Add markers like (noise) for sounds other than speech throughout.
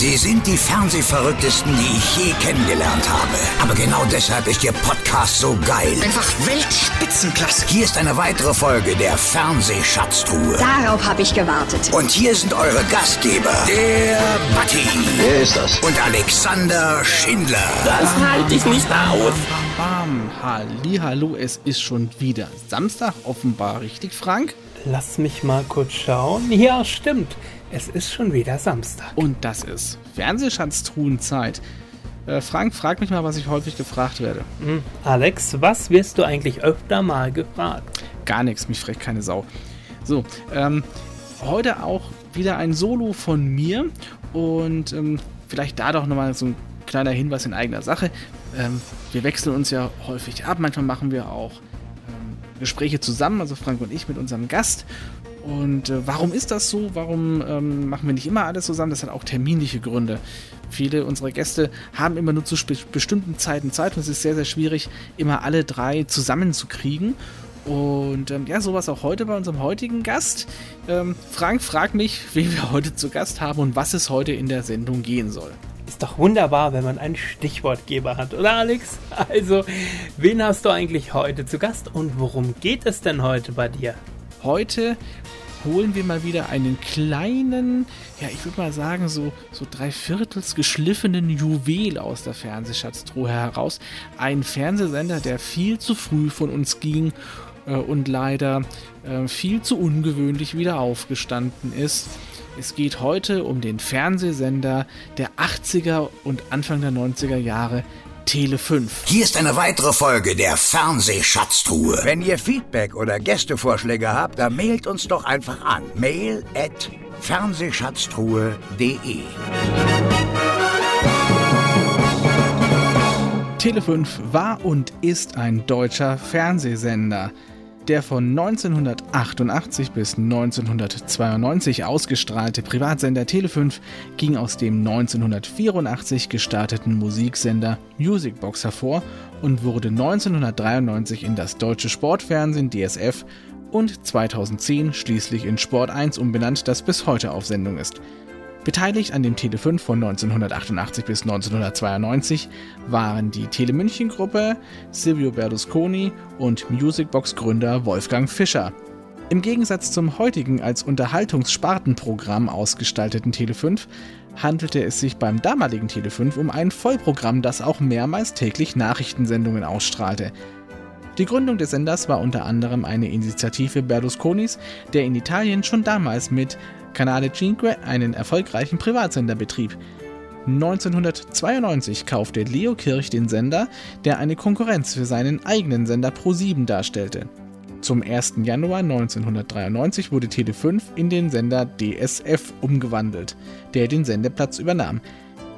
Sie sind die Fernsehverrücktesten, die ich je kennengelernt habe. Aber genau deshalb ist Ihr Podcast so geil. Einfach Weltspitzenklasse. Hier ist eine weitere Folge der Fernsehschatztruhe. Darauf habe ich gewartet. Und hier sind eure Gastgeber, der Batti Wer ist das? und Alexander Schindler. Das halte ich nicht aus. Bam, Halli, hallo, es ist schon wieder Samstag, offenbar, richtig, Frank? Lass mich mal kurz schauen. Ja, stimmt. Es ist schon wieder Samstag. Und das ist Fernsehschatztruhenzeit. Äh, Frank, frag mich mal, was ich häufig gefragt werde. Hm, Alex, was wirst du eigentlich öfter mal gefragt? Gar nichts, mich fragt keine Sau. So, ähm, heute auch wieder ein Solo von mir und ähm, vielleicht da doch nochmal so ein kleiner Hinweis in eigener Sache. Ähm, wir wechseln uns ja häufig ab, manchmal machen wir auch ähm, Gespräche zusammen, also Frank und ich mit unserem Gast. Und äh, warum ist das so? Warum ähm, machen wir nicht immer alles zusammen? Das hat auch terminliche Gründe. Viele unserer Gäste haben immer nur zu bestimmten Zeiten Zeit und es ist sehr, sehr schwierig, immer alle drei zusammenzukriegen. Und ähm, ja, sowas auch heute bei unserem heutigen Gast. Ähm, Frank fragt mich, wen wir heute zu Gast haben und was es heute in der Sendung gehen soll. Ist doch wunderbar, wenn man einen Stichwortgeber hat, oder Alex? Also, wen hast du eigentlich heute zu Gast und worum geht es denn heute bei dir? Heute holen wir mal wieder einen kleinen, ja, ich würde mal sagen, so, so dreiviertels geschliffenen Juwel aus der Fernsehschatztruhe heraus. Ein Fernsehsender, der viel zu früh von uns ging äh, und leider äh, viel zu ungewöhnlich wieder aufgestanden ist. Es geht heute um den Fernsehsender der 80er und Anfang der 90er Jahre, Tele 5. Hier ist eine weitere Folge der Fernsehschatztruhe. Wenn ihr Feedback oder Gästevorschläge habt, dann mailt uns doch einfach an. Mail at fernsehschatztruhe.de Tele 5 war und ist ein deutscher Fernsehsender. Der von 1988 bis 1992 ausgestrahlte Privatsender Tele 5 ging aus dem 1984 gestarteten Musiksender Musicbox hervor und wurde 1993 in das deutsche Sportfernsehen DSF und 2010 schließlich in Sport 1 umbenannt, das bis heute auf Sendung ist. Beteiligt an dem Tele 5 von 1988 bis 1992 waren die Tele München Gruppe, Silvio Berlusconi und Musicbox Gründer Wolfgang Fischer. Im Gegensatz zum heutigen als Unterhaltungsspartenprogramm ausgestalteten Tele 5 handelte es sich beim damaligen Tele 5 um ein Vollprogramm, das auch mehrmals täglich Nachrichtensendungen ausstrahlte. Die Gründung des Senders war unter anderem eine Initiative Berlusconis, der in Italien schon damals mit Canale 5 einen erfolgreichen Privatsender betrieb. 1992 kaufte Leo Kirch den Sender, der eine Konkurrenz für seinen eigenen Sender Pro7 darstellte. Zum 1. Januar 1993 wurde Tele5 in den Sender DSF umgewandelt, der den Sendeplatz übernahm.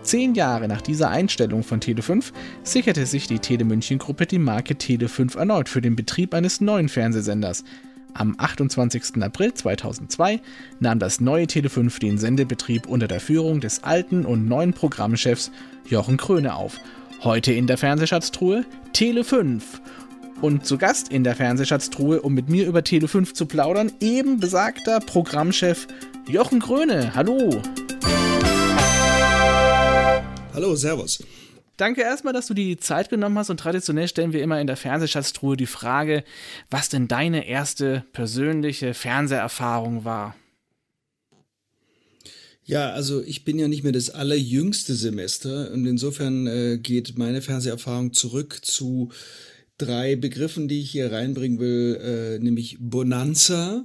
Zehn Jahre nach dieser Einstellung von Tele5 sicherte sich die Tele München Gruppe die Marke Tele5 erneut für den Betrieb eines neuen Fernsehsenders. Am 28. April 2002 nahm das neue Tele5 den Sendebetrieb unter der Führung des alten und neuen Programmchefs Jochen Kröne auf. Heute in der Fernsehschatztruhe Tele5. Und zu Gast in der Fernsehschatztruhe, um mit mir über Tele5 zu plaudern, eben besagter Programmchef Jochen Kröne. Hallo! Hallo, Servus. Danke erstmal, dass du dir die Zeit genommen hast und traditionell stellen wir immer in der Fernsehschatztruhe die Frage, was denn deine erste persönliche Fernseherfahrung war. Ja, also ich bin ja nicht mehr das allerjüngste Semester und insofern äh, geht meine Fernseherfahrung zurück zu drei Begriffen, die ich hier reinbringen will, äh, nämlich Bonanza,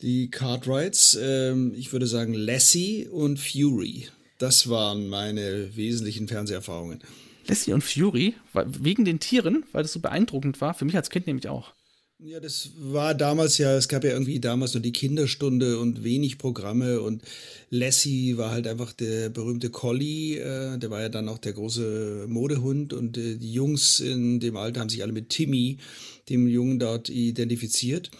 die Cartwrights, ähm, ich würde sagen Lassie und Fury. Das waren meine wesentlichen Fernseherfahrungen. Lassie und Fury, wegen den Tieren, weil das so beeindruckend war, für mich als Kind nämlich auch. Ja, das war damals ja, es gab ja irgendwie damals nur die Kinderstunde und wenig Programme und Lassie war halt einfach der berühmte Collie, äh, der war ja dann auch der große Modehund und äh, die Jungs in dem Alter haben sich alle mit Timmy, dem Jungen dort identifiziert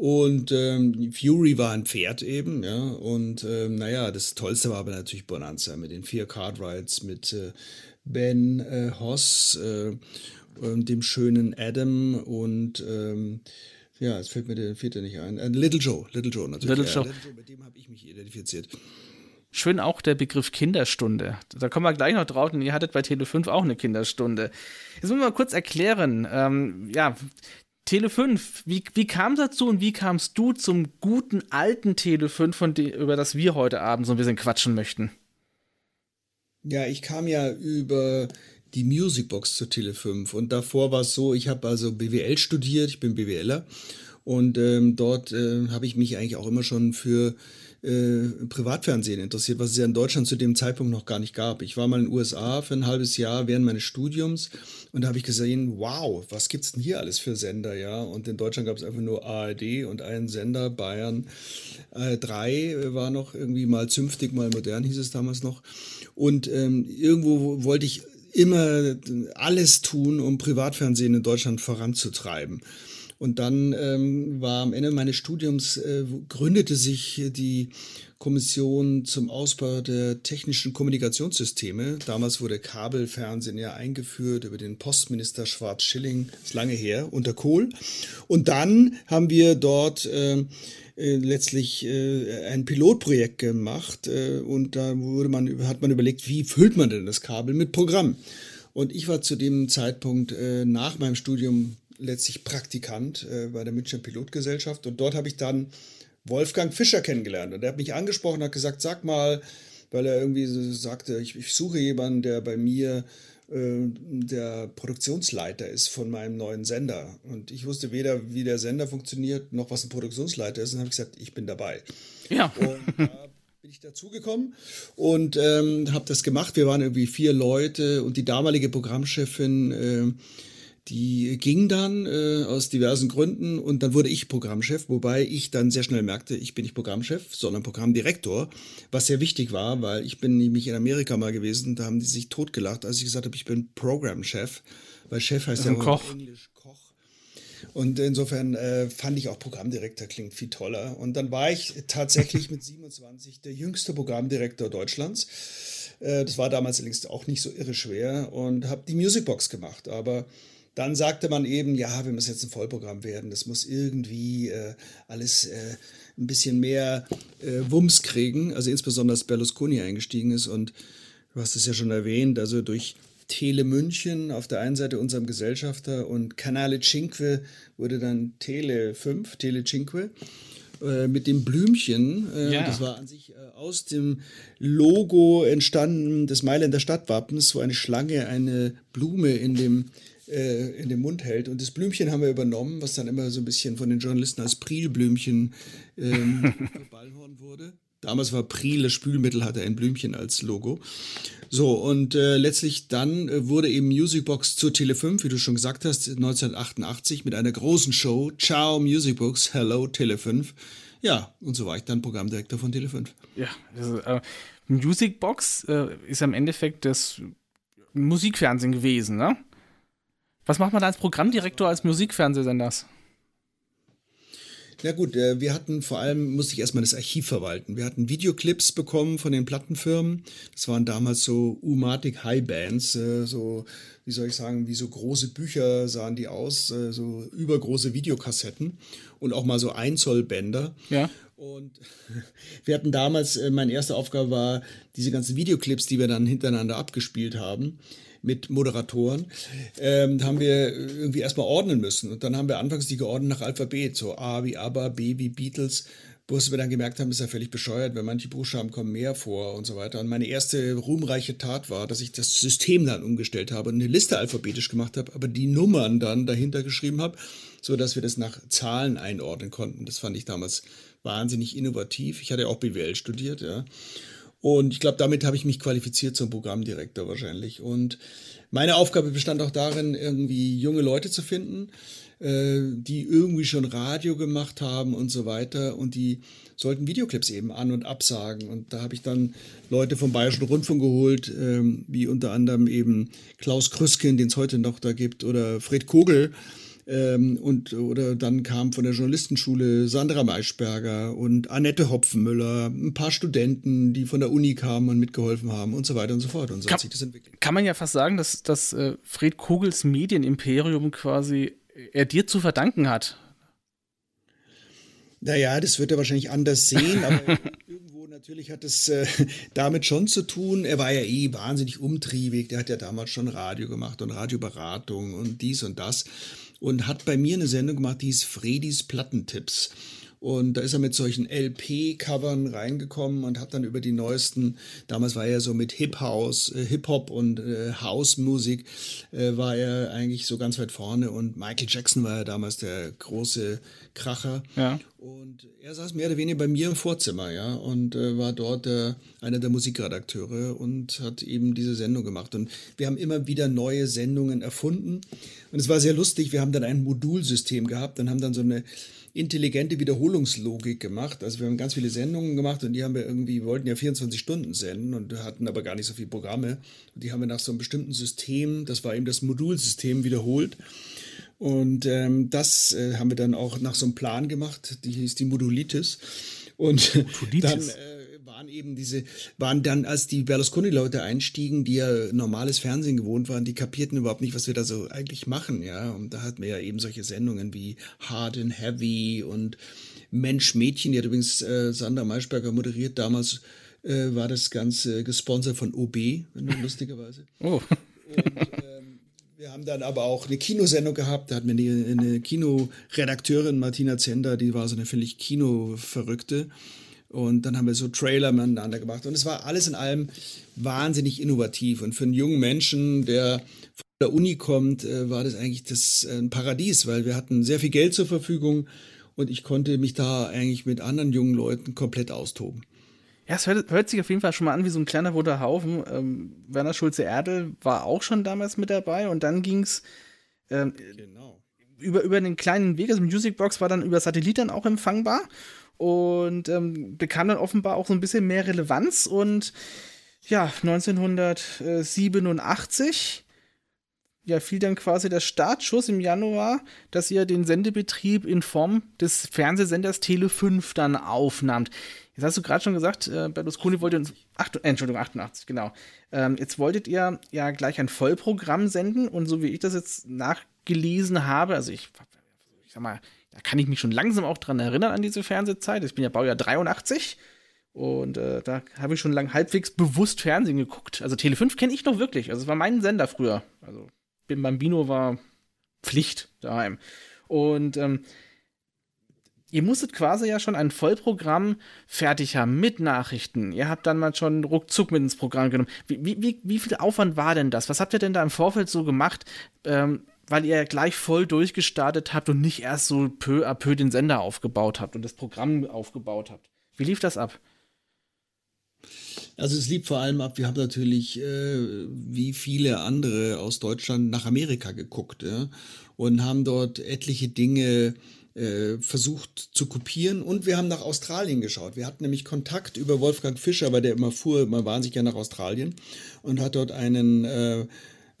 und ähm, Fury war ein Pferd eben, ja und ähm, naja, das Tollste war aber natürlich Bonanza mit den vier Cartwrights, mit äh, Ben äh, Hoss, äh, dem schönen Adam und ähm, ja, es fällt mir der vierte nicht ein. Äh, Little Joe, Little Joe natürlich. Little Joe. Little Joe, mit dem habe ich mich identifiziert. Schön auch der Begriff Kinderstunde. Da kommen wir gleich noch drauf, denn ihr hattet bei Tele5 auch eine Kinderstunde. Jetzt müssen wir mal kurz erklären, ähm, ja, Tele5, wie, wie kam es dazu und wie kamst du zum guten alten Tele5, von de, über das wir heute Abend so ein bisschen quatschen möchten? Ja, ich kam ja über die Musicbox zur Tele5 und davor war es so, ich habe also BWL studiert, ich bin BWLer und ähm, dort äh, habe ich mich eigentlich auch immer schon für äh, Privatfernsehen interessiert, was es ja in Deutschland zu dem Zeitpunkt noch gar nicht gab. Ich war mal in den USA für ein halbes Jahr während meines Studiums und da habe ich gesehen, wow, was gibt's denn hier alles für Sender, ja? Und in Deutschland gab es einfach nur ARD und einen Sender, Bayern äh, 3 war noch irgendwie mal zünftig, mal modern hieß es damals noch. Und ähm, irgendwo wollte ich immer alles tun, um Privatfernsehen in Deutschland voranzutreiben. Und dann ähm, war am Ende meines Studiums, äh, gründete sich die Kommission zum Ausbau der technischen Kommunikationssysteme. Damals wurde Kabelfernsehen ja eingeführt über den Postminister Schwarz-Schilling, ist lange her, unter Kohl. Und dann haben wir dort äh, äh, letztlich äh, ein Pilotprojekt gemacht äh, und da wurde man, hat man überlegt, wie füllt man denn das Kabel mit Programm? Und ich war zu dem Zeitpunkt äh, nach meinem Studium letztlich Praktikant äh, bei der Münchner Pilotgesellschaft und dort habe ich dann Wolfgang Fischer kennengelernt und er hat mich angesprochen und hat gesagt, sag mal, weil er irgendwie so sagte, ich, ich suche jemanden, der bei mir äh, der Produktionsleiter ist von meinem neuen Sender. Und ich wusste weder, wie der Sender funktioniert, noch was ein Produktionsleiter ist. Und habe ich gesagt, ich bin dabei. Ja. Und da bin ich dazugekommen und ähm, habe das gemacht. Wir waren irgendwie vier Leute und die damalige Programmchefin äh, die ging dann äh, aus diversen Gründen und dann wurde ich Programmchef, wobei ich dann sehr schnell merkte, ich bin nicht Programmchef, sondern Programmdirektor, was sehr wichtig war, weil ich bin nämlich in Amerika mal gewesen, da haben die sich totgelacht, als ich gesagt habe, ich bin Programmchef, weil Chef heißt ja Koch. Englisch Koch. Und insofern äh, fand ich auch Programmdirektor klingt viel toller. Und dann war ich tatsächlich mit 27 der jüngste Programmdirektor Deutschlands. Äh, das war damals allerdings auch nicht so irre schwer und habe die Musicbox gemacht. Aber dann sagte man eben, ja, wir müssen jetzt ein Vollprogramm werden. Das muss irgendwie äh, alles äh, ein bisschen mehr äh, Wumms kriegen. Also insbesondere, dass Berlusconi eingestiegen ist. Und du hast es ja schon erwähnt, also durch Tele München auf der einen Seite unserem Gesellschafter und Canale Cinque wurde dann Tele 5, Tele Cinque äh, mit dem Blümchen. Äh, ja. Das war an sich äh, aus dem Logo entstanden des Mailänder Stadtwappens, wo eine Schlange eine Blume in dem äh, in den Mund hält. Und das Blümchen haben wir übernommen, was dann immer so ein bisschen von den Journalisten als Prilblümchen ähm, (laughs) Ballhorn wurde. Damals war Priel, das Spülmittel, hatte ein Blümchen als Logo. So, und äh, letztlich dann äh, wurde eben Musicbox zur Tele 5, wie du schon gesagt hast, 1988 mit einer großen Show. Ciao Musicbox, hello Tele 5. Ja, und so war ich dann Programmdirektor von Tele 5. Ja, also, äh, Musicbox äh, ist im Endeffekt das Musikfernsehen gewesen, ne? Was macht man da als Programmdirektor als Musikfernsehsenders? Ja gut, äh, wir hatten vor allem, musste ich erstmal das Archiv verwalten. Wir hatten Videoclips bekommen von den Plattenfirmen. Das waren damals so Umatic High Bands, äh, so, wie soll ich sagen, wie so große Bücher sahen die aus, äh, so übergroße Videokassetten und auch mal so Einzollbänder. Ja. Und (laughs) wir hatten damals, meine erste Aufgabe war, diese ganzen Videoclips, die wir dann hintereinander abgespielt haben, mit Moderatoren, ähm, haben wir irgendwie erstmal ordnen müssen. Und dann haben wir anfangs die geordnet nach Alphabet, so A wie ABBA, B wie Beatles, bis wir dann gemerkt haben, ist ja völlig bescheuert, weil manche Buchstaben kommen mehr vor und so weiter. Und meine erste ruhmreiche Tat war, dass ich das System dann umgestellt habe und eine Liste alphabetisch gemacht habe, aber die Nummern dann dahinter geschrieben habe, so dass wir das nach Zahlen einordnen konnten. Das fand ich damals wahnsinnig innovativ. Ich hatte auch BWL studiert, ja. Und ich glaube, damit habe ich mich qualifiziert zum Programmdirektor wahrscheinlich. Und meine Aufgabe bestand auch darin, irgendwie junge Leute zu finden, äh, die irgendwie schon Radio gemacht haben und so weiter. Und die sollten Videoclips eben an- und absagen. Und da habe ich dann Leute vom Bayerischen Rundfunk geholt, ähm, wie unter anderem eben Klaus Krüsken, den es heute noch da gibt, oder Fred Kogel ähm, und, oder dann kam von der Journalistenschule Sandra Maischberger und Annette Hopfenmüller, ein paar Studenten, die von der Uni kamen und mitgeholfen haben und so weiter und so fort. Und so kann, hat sich das entwickelt. Kann man ja fast sagen, dass, dass äh, Fred Kogels Medienimperium quasi er dir zu verdanken hat. Naja, das wird er wahrscheinlich anders sehen, aber (laughs) natürlich hat es äh, damit schon zu tun. Er war ja eh wahnsinnig umtriebig. Der hat ja damals schon Radio gemacht und Radioberatung und dies und das. Und hat bei mir eine Sendung gemacht, die hieß Fredis Plattentipps. Und da ist er mit solchen LP-Covern reingekommen und hat dann über die neuesten, damals war er so mit Hip-House, äh, Hip-Hop und äh, House-Musik, äh, war er eigentlich so ganz weit vorne. Und Michael Jackson war ja damals der große Kracher. Ja. Und er saß mehr oder weniger bei mir im Vorzimmer, ja, und äh, war dort äh, einer der Musikredakteure und hat eben diese Sendung gemacht. Und wir haben immer wieder neue Sendungen erfunden. Und es war sehr lustig. Wir haben dann ein Modulsystem gehabt und haben dann so eine intelligente Wiederholungslogik gemacht. Also wir haben ganz viele Sendungen gemacht und die haben wir irgendwie, wir wollten ja 24 Stunden senden und hatten aber gar nicht so viele Programme. Und die haben wir nach so einem bestimmten System, das war eben das Modulsystem, wiederholt. Und ähm, das äh, haben wir dann auch nach so einem Plan gemacht, die hieß die Modulitis. Und Modulitis. dann äh, waren eben diese, waren dann, als die Berlusconi-Leute einstiegen, die ja normales Fernsehen gewohnt waren, die kapierten überhaupt nicht, was wir da so eigentlich machen, ja. Und da hatten wir ja eben solche Sendungen wie Hard and Heavy und Mensch, Mädchen, die hat übrigens äh, Sandra Maischberger moderiert. Damals äh, war das Ganze gesponsert von OB, (laughs) lustigerweise. Oh. Und, ähm, wir haben dann aber auch eine Kinosendung gehabt. Da hatten wir eine, eine Kinoredakteurin, Martina Zender, die war so eine völlig Kinoverrückte. Und dann haben wir so Trailer miteinander gemacht. Und es war alles in allem wahnsinnig innovativ. Und für einen jungen Menschen, der von der Uni kommt, äh, war das eigentlich das äh, ein Paradies, weil wir hatten sehr viel Geld zur Verfügung und ich konnte mich da eigentlich mit anderen jungen Leuten komplett austoben. Ja, es hört, hört, sich auf jeden Fall schon mal an wie so ein kleiner roter Haufen. Ähm, Werner Schulze-Erdel war auch schon damals mit dabei und dann ging es ähm, genau. über, über den kleinen Weg. Also Musicbox war dann über Satellit dann auch empfangbar und ähm, bekam dann offenbar auch so ein bisschen mehr Relevanz und ja, 1987 ja, fiel dann quasi der Startschuss im Januar, dass ihr den Sendebetrieb in Form des Fernsehsenders Tele 5 dann aufnahmt. Jetzt hast du gerade schon gesagt, äh, Berlusconi wollte uns, ach, Entschuldigung, 88, genau. Ähm, jetzt wolltet ihr ja gleich ein Vollprogramm senden und so wie ich das jetzt nachgelesen habe, also ich, ich sag mal, da kann ich mich schon langsam auch dran erinnern an diese Fernsehzeit. Ich bin ja Baujahr 83 und äh, da habe ich schon lang halbwegs bewusst Fernsehen geguckt. Also Tele 5 kenne ich noch wirklich. Also es war mein Sender früher. Also Bim Bambino war Pflicht daheim. Und ähm, ihr musstet quasi ja schon ein Vollprogramm fertig haben mit Nachrichten. Ihr habt dann mal schon ruckzuck mit ins Programm genommen. Wie, wie, wie viel Aufwand war denn das? Was habt ihr denn da im Vorfeld so gemacht? Ähm, weil ihr gleich voll durchgestartet habt und nicht erst so peu à peu den Sender aufgebaut habt und das Programm aufgebaut habt. Wie lief das ab? Also es lief vor allem ab, wir haben natürlich äh, wie viele andere aus Deutschland nach Amerika geguckt ja, und haben dort etliche Dinge äh, versucht zu kopieren und wir haben nach Australien geschaut. Wir hatten nämlich Kontakt über Wolfgang Fischer, weil der immer fuhr, immer wahnsinnig gerne nach Australien und hat dort einen äh,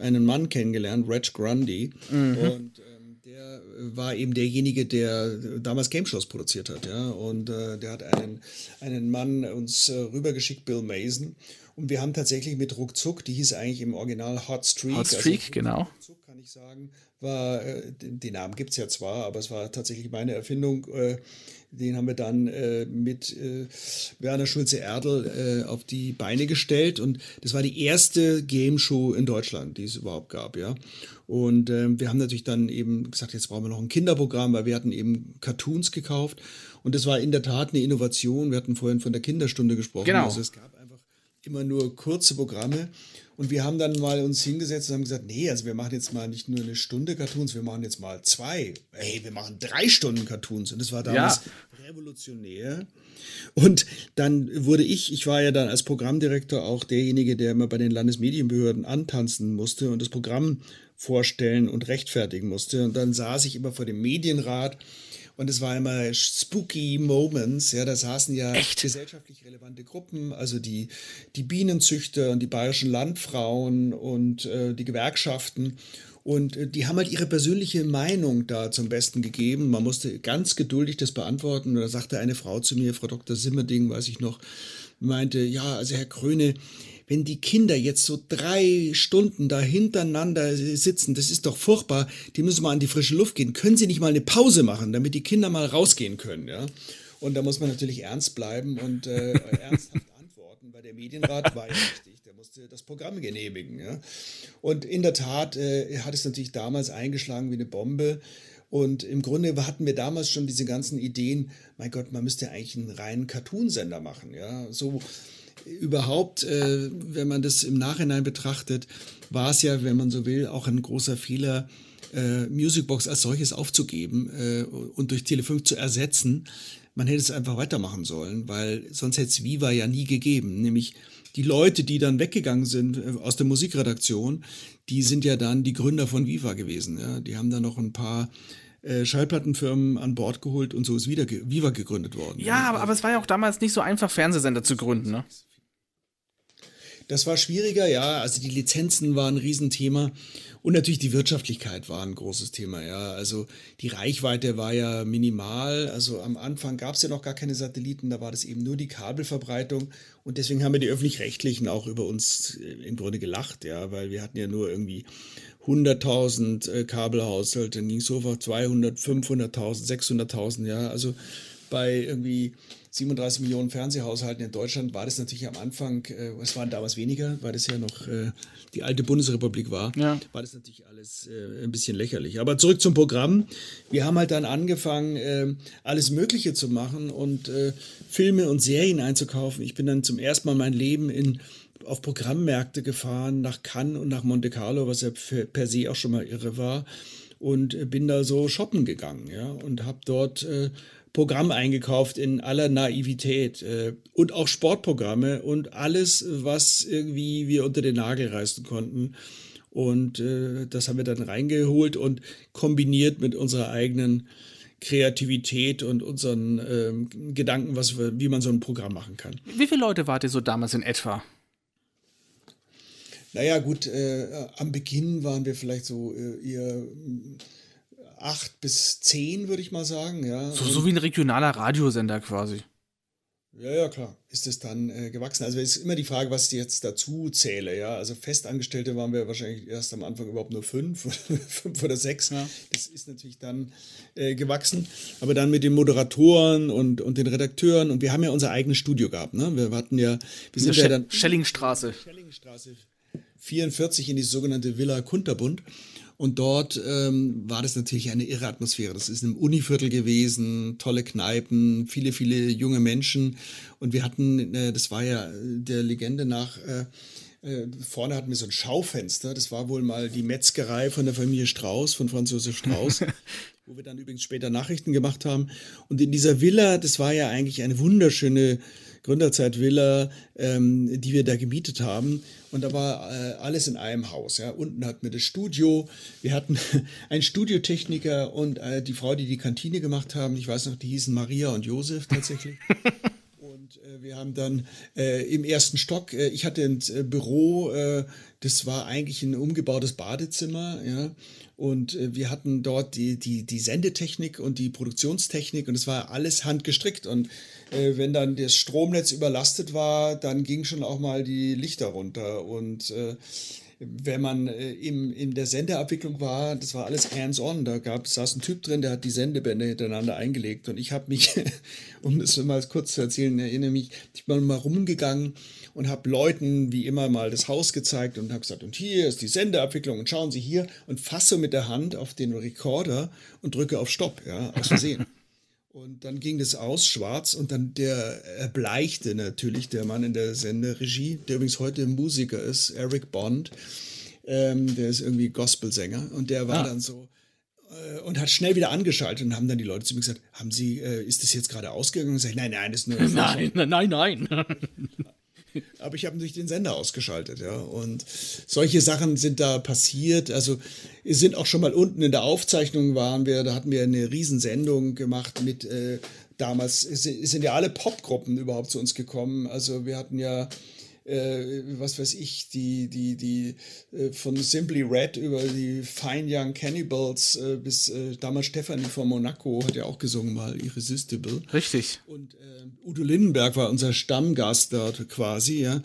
einen Mann kennengelernt, Reg Grundy. Mhm. Und ähm, der war eben derjenige, der damals Game Shows produziert hat. Ja? Und äh, der hat einen, einen Mann uns äh, rübergeschickt, Bill Mason. Und wir haben tatsächlich mit Ruckzuck, die hieß eigentlich im Original Hot Streak. Hot Streak, also, genau. Ruckzuck kann ich sagen, war, äh, den Namen gibt es ja zwar, aber es war tatsächlich meine Erfindung. Äh, den haben wir dann äh, mit äh, Werner Schulze-Erdl äh, auf die Beine gestellt und das war die erste Game Show in Deutschland, die es überhaupt gab, ja. Und ähm, wir haben natürlich dann eben gesagt, jetzt brauchen wir noch ein Kinderprogramm, weil wir hatten eben Cartoons gekauft und das war in der Tat eine Innovation. Wir hatten vorhin von der Kinderstunde gesprochen. Genau. Also es gab einfach immer nur kurze Programme und wir haben dann mal uns hingesetzt und haben gesagt, nee, also wir machen jetzt mal nicht nur eine Stunde Cartoons, wir machen jetzt mal zwei. Hey, wir machen drei Stunden Cartoons. Und das war damals ja. revolutionär. Und dann wurde ich, ich war ja dann als Programmdirektor auch derjenige, der immer bei den Landesmedienbehörden antanzen musste und das Programm vorstellen und rechtfertigen musste. Und dann saß ich immer vor dem Medienrat und es war immer spooky Moments. Ja, da saßen ja Echt? gesellschaftlich relevante Gruppen, also die, die Bienenzüchter und die bayerischen Landfrauen und äh, die Gewerkschaften. Und äh, die haben halt ihre persönliche Meinung da zum Besten gegeben. Man musste ganz geduldig das beantworten. Und da sagte eine Frau zu mir, Frau Dr. Simmerding, weiß ich noch, meinte, ja, also Herr Kröne, wenn die Kinder jetzt so drei Stunden da hintereinander sitzen, das ist doch furchtbar, die müssen mal an die frische Luft gehen. Können Sie nicht mal eine Pause machen, damit die Kinder mal rausgehen können, ja? Und da muss man natürlich ernst bleiben und äh, (laughs) ernsthaft antworten, weil der Medienrat war ja wichtig, der musste das Programm genehmigen. Ja? Und in der Tat äh, hat es natürlich damals eingeschlagen wie eine Bombe. Und im Grunde hatten wir damals schon diese ganzen Ideen, mein Gott, man müsste eigentlich einen reinen Cartoonsender machen. Ja? So überhaupt, äh, wenn man das im Nachhinein betrachtet, war es ja, wenn man so will, auch ein großer Fehler, äh, Musicbox als solches aufzugeben äh, und durch Tele 5 zu ersetzen. Man hätte es einfach weitermachen sollen, weil sonst hätte es Viva ja nie gegeben. Nämlich die Leute, die dann weggegangen sind äh, aus der Musikredaktion, die sind ja dann die Gründer von Viva gewesen. Ja? Die haben dann noch ein paar äh, Schallplattenfirmen an Bord geholt und so ist wieder Viva gegründet worden. Ja, aber, aber es war ja auch damals nicht so einfach, Fernsehsender zu gründen, ne? Das war schwieriger, ja. Also die Lizenzen waren ein Riesenthema. Und natürlich die Wirtschaftlichkeit war ein großes Thema, ja. Also die Reichweite war ja minimal. Also am Anfang gab es ja noch gar keine Satelliten, da war das eben nur die Kabelverbreitung. Und deswegen haben wir die Öffentlich-Rechtlichen auch über uns äh, im Grunde gelacht, ja, weil wir hatten ja nur irgendwie 100.000 äh, Kabelhaushalte, dann ging es so auf 200, 500.000, 600.000, ja. Also bei irgendwie 37 Millionen Fernsehhaushalten in Deutschland war das natürlich am Anfang, äh, es waren damals weniger, weil das ja noch äh, die alte Bundesrepublik war, ja. war das natürlich alles äh, ein bisschen lächerlich. Aber zurück zum Programm. Wir haben halt dann angefangen, äh, alles Mögliche zu machen und äh, Filme und Serien einzukaufen. Ich bin dann zum ersten Mal mein Leben in auf Programmmärkte gefahren, nach Cannes und nach Monte Carlo, was ja per se auch schon mal irre war. Und äh, bin da so shoppen gegangen, ja, und habe dort äh, Programm eingekauft in aller Naivität äh, und auch Sportprogramme und alles, was irgendwie wir unter den Nagel reißen konnten. Und äh, das haben wir dann reingeholt und kombiniert mit unserer eigenen Kreativität und unseren äh, Gedanken, was wir, wie man so ein Programm machen kann. Wie viele Leute wart ihr so damals in etwa? Naja, gut, äh, am Beginn waren wir vielleicht so äh, eher acht bis zehn, würde ich mal sagen. Ja. So, so wie ein regionaler Radiosender quasi. Ja, ja, klar, ist es dann äh, gewachsen. Also es ist immer die Frage, was ich jetzt dazu zähle, ja. Also Festangestellte waren wir wahrscheinlich erst am Anfang überhaupt nur fünf, (laughs) fünf oder sechs. Ja. Das ist natürlich dann äh, gewachsen. Aber dann mit den Moderatoren und, und den Redakteuren und wir haben ja unser eigenes Studio gehabt, ne? Wir hatten ja, wir sind ja dann. Schellingstraße. Schellingstraße 44 in die sogenannte Villa Kunterbund. Und dort ähm, war das natürlich eine irre Atmosphäre. Das ist im Univiertel gewesen, tolle Kneipen, viele, viele junge Menschen. Und wir hatten, äh, das war ja der Legende nach, äh, äh, vorne hatten wir so ein Schaufenster. Das war wohl mal die Metzgerei von der Familie Strauß, von Franz Josef Strauß. (laughs) wo wir dann übrigens später Nachrichten gemacht haben. Und in dieser Villa, das war ja eigentlich eine wunderschöne Gründerzeit-Villa, ähm, die wir da gemietet haben. Und da war äh, alles in einem Haus. Ja. Unten hatten wir das Studio. Wir hatten (laughs) einen Studiotechniker und äh, die Frau, die die Kantine gemacht haben. Ich weiß noch, die hießen Maria und Josef tatsächlich. (laughs) und äh, wir haben dann äh, im ersten Stock, äh, ich hatte ein äh, Büro, das war eigentlich ein umgebautes Badezimmer. Ja. Und wir hatten dort die, die, die Sendetechnik und die Produktionstechnik und es war alles handgestrickt. Und äh, wenn dann das Stromnetz überlastet war, dann ging schon auch mal die Lichter runter. Und äh, wenn man äh, im, in der Sendeabwicklung war, das war alles hands-on. Da gab, saß ein Typ drin, der hat die Sendebänder hintereinander eingelegt. Und ich habe mich, (laughs) um das mal kurz zu erzählen, erinnere mich, ich bin mal rumgegangen und habe Leuten wie immer mal das Haus gezeigt und habe gesagt, und hier ist die Sendeabwicklung und schauen Sie hier und fasse mit der Hand auf den Rekorder und drücke auf Stopp, ja, aus Versehen. Und dann ging das aus, schwarz, und dann der erbleichte natürlich, der Mann in der Senderegie, der übrigens heute Musiker ist, Eric Bond, ähm, der ist irgendwie Gospelsänger, und der war ah. dann so äh, und hat schnell wieder angeschaltet und haben dann die Leute zu mir gesagt, haben Sie, äh, ist das jetzt gerade ausgegangen? Und ich sage, nein, nein, das ist nur. (laughs) Nein, nein, nein. (laughs) Aber ich habe natürlich den Sender ausgeschaltet, ja. Und solche Sachen sind da passiert. Also sind auch schon mal unten in der Aufzeichnung waren wir, da hatten wir eine Riesensendung gemacht mit äh, damals sind ja alle Popgruppen überhaupt zu uns gekommen. Also wir hatten ja äh, was weiß ich, die, die, die äh, von Simply Red über die Fine Young Cannibals äh, bis äh, damals Stephanie von Monaco hat ja auch gesungen mal Irresistible. Richtig. Und äh, Udo Lindenberg war unser Stammgast dort quasi, ja.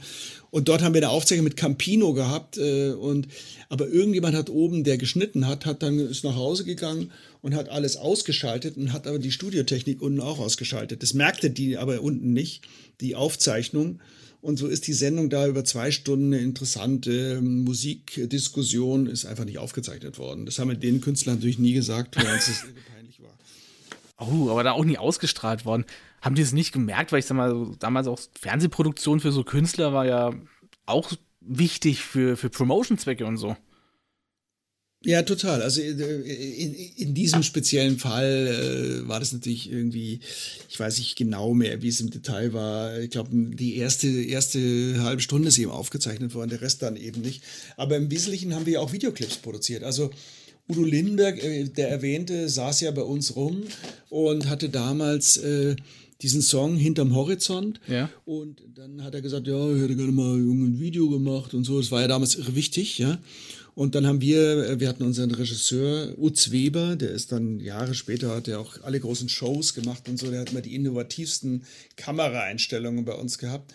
Und dort haben wir eine Aufzeichnung mit Campino gehabt. Äh, und, aber irgendjemand hat oben, der geschnitten hat, hat dann ist nach Hause gegangen und hat alles ausgeschaltet und hat aber die Studiotechnik unten auch ausgeschaltet. Das merkte die aber unten nicht, die Aufzeichnung. Und so ist die Sendung da über zwei Stunden eine interessante ähm, Musikdiskussion, ist einfach nicht aufgezeichnet worden. Das haben wir den Künstlern natürlich nie gesagt, weil das (laughs) peinlich war. Oh, aber da auch nie ausgestrahlt worden. Haben die es nicht gemerkt, weil ich sag mal, damals auch Fernsehproduktion für so Künstler war ja auch wichtig für, für Promotion-Zwecke und so. Ja, total. Also äh, in, in diesem speziellen Fall äh, war das natürlich irgendwie, ich weiß nicht genau mehr, wie es im Detail war. Ich glaube, die erste, erste halbe Stunde ist eben aufgezeichnet worden, der Rest dann eben nicht. Aber im Wesentlichen haben wir auch Videoclips produziert. Also Udo Lindenberg, äh, der erwähnte, saß ja bei uns rum und hatte damals äh, diesen Song Hinterm Horizont. Ja. Und dann hat er gesagt, ja, ich hätte gerne mal ein Video gemacht und so. Das war ja damals irre wichtig, ja. Und dann haben wir, äh, wir hatten unseren Regisseur Utz Weber, der ist dann Jahre später, hat er auch alle großen Shows gemacht und so, der hat mal die innovativsten Kameraeinstellungen bei uns gehabt.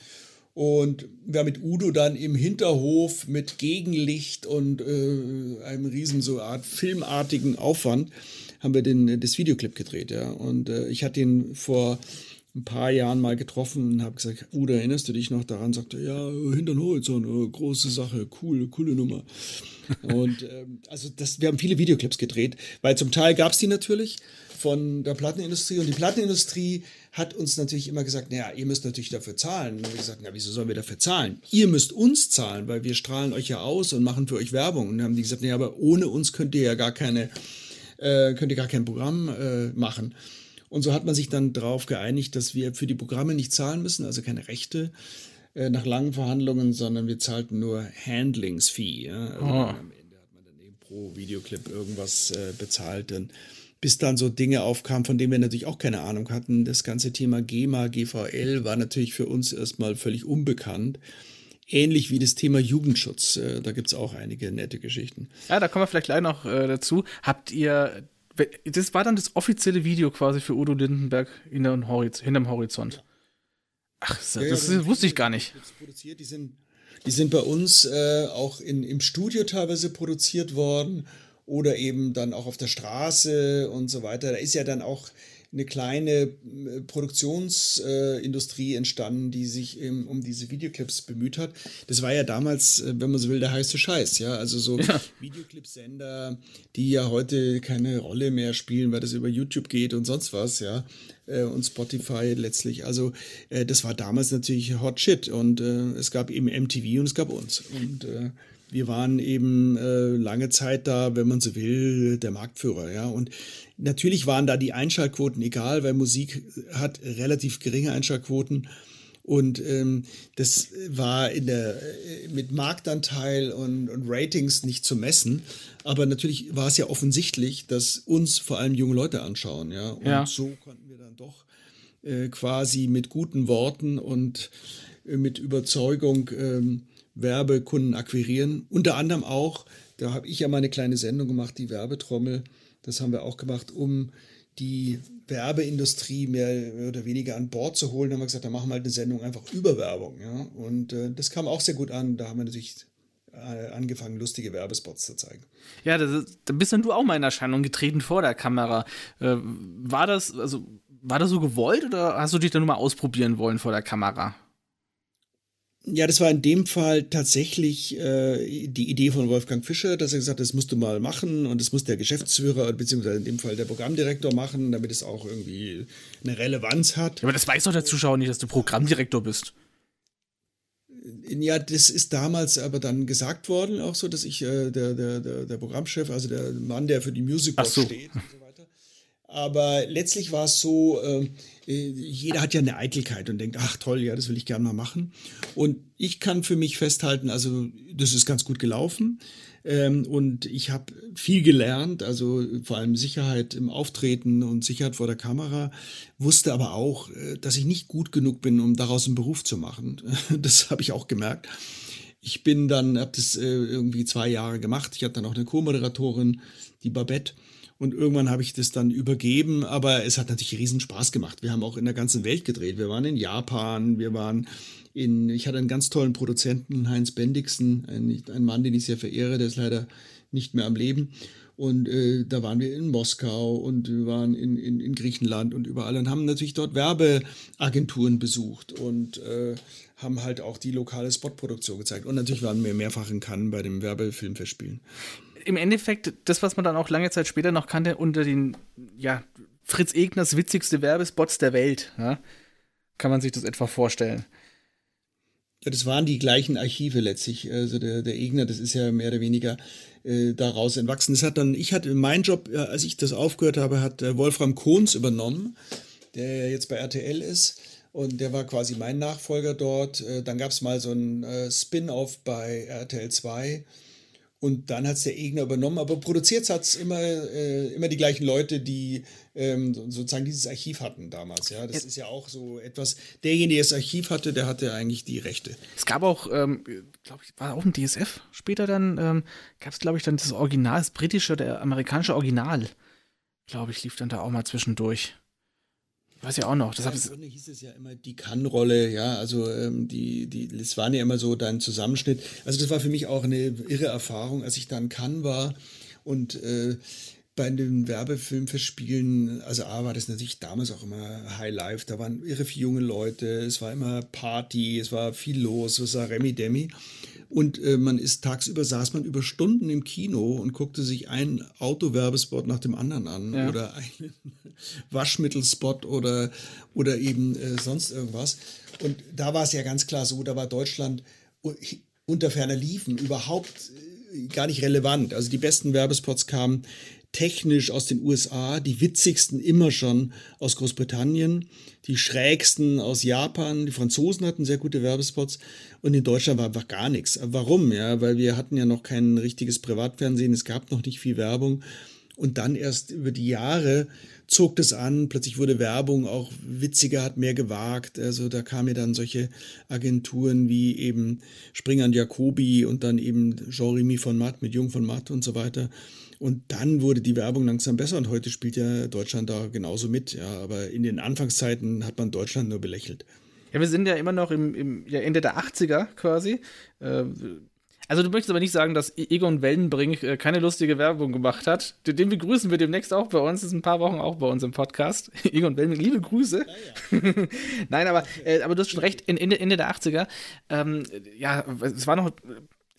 Und wir haben mit Udo dann im Hinterhof mit Gegenlicht und äh, einem riesen so Art filmartigen Aufwand haben wir den, das Videoclip gedreht, ja. Und äh, ich hatte ihn vor ein paar Jahren mal getroffen und habe gesagt, Udo, erinnerst du dich noch daran? Sagte, ja, hinter den Horizont, oh, große Sache, cool, coole Nummer. (laughs) und ähm, also das, wir haben viele Videoclips gedreht, weil zum Teil gab es die natürlich von der Plattenindustrie und die Plattenindustrie hat uns natürlich immer gesagt, naja, ihr müsst natürlich dafür zahlen. Und wir gesagt, na, wieso sollen wir dafür zahlen? Ihr müsst uns zahlen, weil wir strahlen euch ja aus und machen für euch Werbung. Und dann haben die gesagt, naja, aber ohne uns könnt ihr ja gar keine, äh, könnt ihr gar kein Programm äh, machen. Und so hat man sich dann darauf geeinigt, dass wir für die Programme nicht zahlen müssen, also keine Rechte äh, nach langen Verhandlungen, sondern wir zahlten nur Handlings-Fee. Ja? Also oh. Am Ende hat man dann eben pro Videoclip irgendwas äh, bezahlt. Denn bis dann so Dinge aufkamen, von denen wir natürlich auch keine Ahnung hatten. Das ganze Thema GEMA, GVL war natürlich für uns erstmal völlig unbekannt. Ähnlich wie das Thema Jugendschutz. Äh, da gibt es auch einige nette Geschichten. Ja, da kommen wir vielleicht gleich noch äh, dazu. Habt ihr das war dann das offizielle Video quasi für Udo Lindenberg in der Horiz hinterm Horizont. Ach, das, ja, das ja, wusste ich gar nicht. Die sind, die sind bei uns äh, auch in, im Studio teilweise produziert worden oder eben dann auch auf der Straße und so weiter. Da ist ja dann auch eine kleine äh, Produktionsindustrie äh, entstanden, die sich eben um diese Videoclips bemüht hat. Das war ja damals, äh, wenn man so will, der heiße Scheiß, ja. Also so ja. Videoclip-Sender, die ja heute keine Rolle mehr spielen, weil das über YouTube geht und sonst was, ja. Und Spotify letztlich. Also, das war damals natürlich Hot Shit. Und es gab eben MTV und es gab uns. Und wir waren eben lange Zeit da, wenn man so will, der Marktführer, ja. Und Natürlich waren da die Einschaltquoten egal, weil Musik hat relativ geringe Einschaltquoten. Und ähm, das war in der, äh, mit Marktanteil und, und, Ratings nicht zu messen. Aber natürlich war es ja offensichtlich, dass uns vor allem junge Leute anschauen. Ja? Und ja. so konnten wir dann doch äh, quasi mit guten Worten und äh, mit Überzeugung ähm, Werbekunden akquirieren. Unter anderem auch, da habe ich ja mal eine kleine Sendung gemacht, die Werbetrommel das haben wir auch gemacht, um die Werbeindustrie mehr oder weniger an Bord zu holen. Da haben wir gesagt, da machen wir halt eine Sendung einfach über Werbung. Ja? Und äh, das kam auch sehr gut an. Da haben wir natürlich äh, angefangen, lustige Werbespots zu zeigen. Ja, da bist dann du auch mal in Erscheinung getreten vor der Kamera. Äh, war das, also, war das so gewollt oder hast du dich da nur mal ausprobieren wollen vor der Kamera? Ja, das war in dem Fall tatsächlich äh, die Idee von Wolfgang Fischer, dass er gesagt hat, das musst du mal machen und das muss der Geschäftsführer beziehungsweise in dem Fall der Programmdirektor machen, damit es auch irgendwie eine Relevanz hat. Ja, aber das weiß doch der Zuschauer nicht, dass du Programmdirektor bist. Ja, das ist damals aber dann gesagt worden, auch so, dass ich äh, der, der, der, der Programmchef, also der Mann, der für die Music so. steht. (laughs) Aber letztlich war es so, äh, jeder hat ja eine Eitelkeit und denkt, ach toll, ja, das will ich gerne mal machen. Und ich kann für mich festhalten, also das ist ganz gut gelaufen. Ähm, und ich habe viel gelernt, also vor allem Sicherheit im Auftreten und Sicherheit vor der Kamera, wusste aber auch, äh, dass ich nicht gut genug bin, um daraus einen Beruf zu machen. (laughs) Das habe ich auch gemerkt. Ich bin dann, habe das äh, irgendwie zwei Jahre gemacht. Ich hatte dann auch eine Co-Moderatorin, die Babette. Und irgendwann habe ich das dann übergeben, aber es hat natürlich riesen Spaß gemacht. Wir haben auch in der ganzen Welt gedreht. Wir waren in Japan, wir waren in, ich hatte einen ganz tollen Produzenten, Heinz Bendixen, ein, Mann, den ich sehr verehre, der ist leider nicht mehr am Leben. Und äh, da waren wir in Moskau und wir waren in, in, in Griechenland und überall und haben natürlich dort Werbeagenturen besucht und äh, haben halt auch die lokale Spotproduktion gezeigt. Und natürlich waren wir mehrfach in Cannes bei dem Werbefilmfestspielen. Im Endeffekt, das, was man dann auch lange Zeit später noch kannte, unter den, ja, Fritz Egners witzigste Werbespots der Welt, ja? kann man sich das etwa vorstellen. Ja, das waren die gleichen Archive letztlich. Also der, der Egner, das ist ja mehr oder weniger äh, daraus entwachsen. Das hat dann, ich hatte meinen Job, äh, als ich das aufgehört habe, hat äh, Wolfram Kohns übernommen, der jetzt bei RTL ist. Und der war quasi mein Nachfolger dort. Äh, dann gab es mal so ein äh, Spin-off bei RTL 2 und dann hat es der Egner übernommen, aber produziert hat es immer, äh, immer die gleichen Leute, die ähm, sozusagen dieses Archiv hatten damals. Ja, das ja. ist ja auch so etwas. Derjenige, der das Archiv hatte, der hatte eigentlich die Rechte. Es gab auch, ähm, glaube ich, war auch ein DSF später dann, ähm, gab es, glaube ich, dann das Original, das britische, der amerikanische Original, glaube ich, lief dann da auch mal zwischendurch. Weiß ja auch noch. Das ja, Im hieß es ja immer die Kann-Rolle, ja, also ähm, die, die, das waren ja immer so dein Zusammenschnitt. Also das war für mich auch eine irre Erfahrung, als ich dann Kann war und äh, bei den Werbefilmverspielen, also A war das natürlich damals auch immer High Life, da waren irre viele junge Leute, es war immer Party, es war viel los, es war Remi Demi. Und äh, man ist tagsüber saß man über Stunden im Kino und guckte sich einen Autowerbespot nach dem anderen an ja. oder einen (laughs) Waschmittelspot oder, oder eben äh, sonst irgendwas. Und da war es ja ganz klar so, da war Deutschland unter ferner Liefen überhaupt äh, gar nicht relevant. Also die besten Werbespots kamen technisch aus den USA, die witzigsten immer schon aus Großbritannien, die schrägsten aus Japan, die Franzosen hatten sehr gute Werbespots und in Deutschland war einfach gar nichts. Warum? Ja, weil wir hatten ja noch kein richtiges Privatfernsehen, es gab noch nicht viel Werbung und dann erst über die Jahre zog das an, plötzlich wurde Werbung auch witziger, hat mehr gewagt. Also da kamen ja dann solche Agenturen wie eben Springer und Jacobi und dann eben Jean-Remy von Matt mit Jung von Matt und so weiter. Und dann wurde die Werbung langsam besser und heute spielt ja Deutschland da genauso mit. Ja, aber in den Anfangszeiten hat man Deutschland nur belächelt. Ja, wir sind ja immer noch im, im ja, Ende der 80er quasi. Äh, also du möchtest aber nicht sagen, dass Egon Wellenbrink äh, keine lustige Werbung gemacht hat. Den begrüßen wir demnächst auch bei uns. Das ist ein paar Wochen auch bei uns im Podcast. (laughs) Egon Wellenbrink, liebe Grüße. Ja, ja. (laughs) Nein, aber, äh, aber du hast schon recht, Ende, Ende der 80er. Ähm, ja, es war noch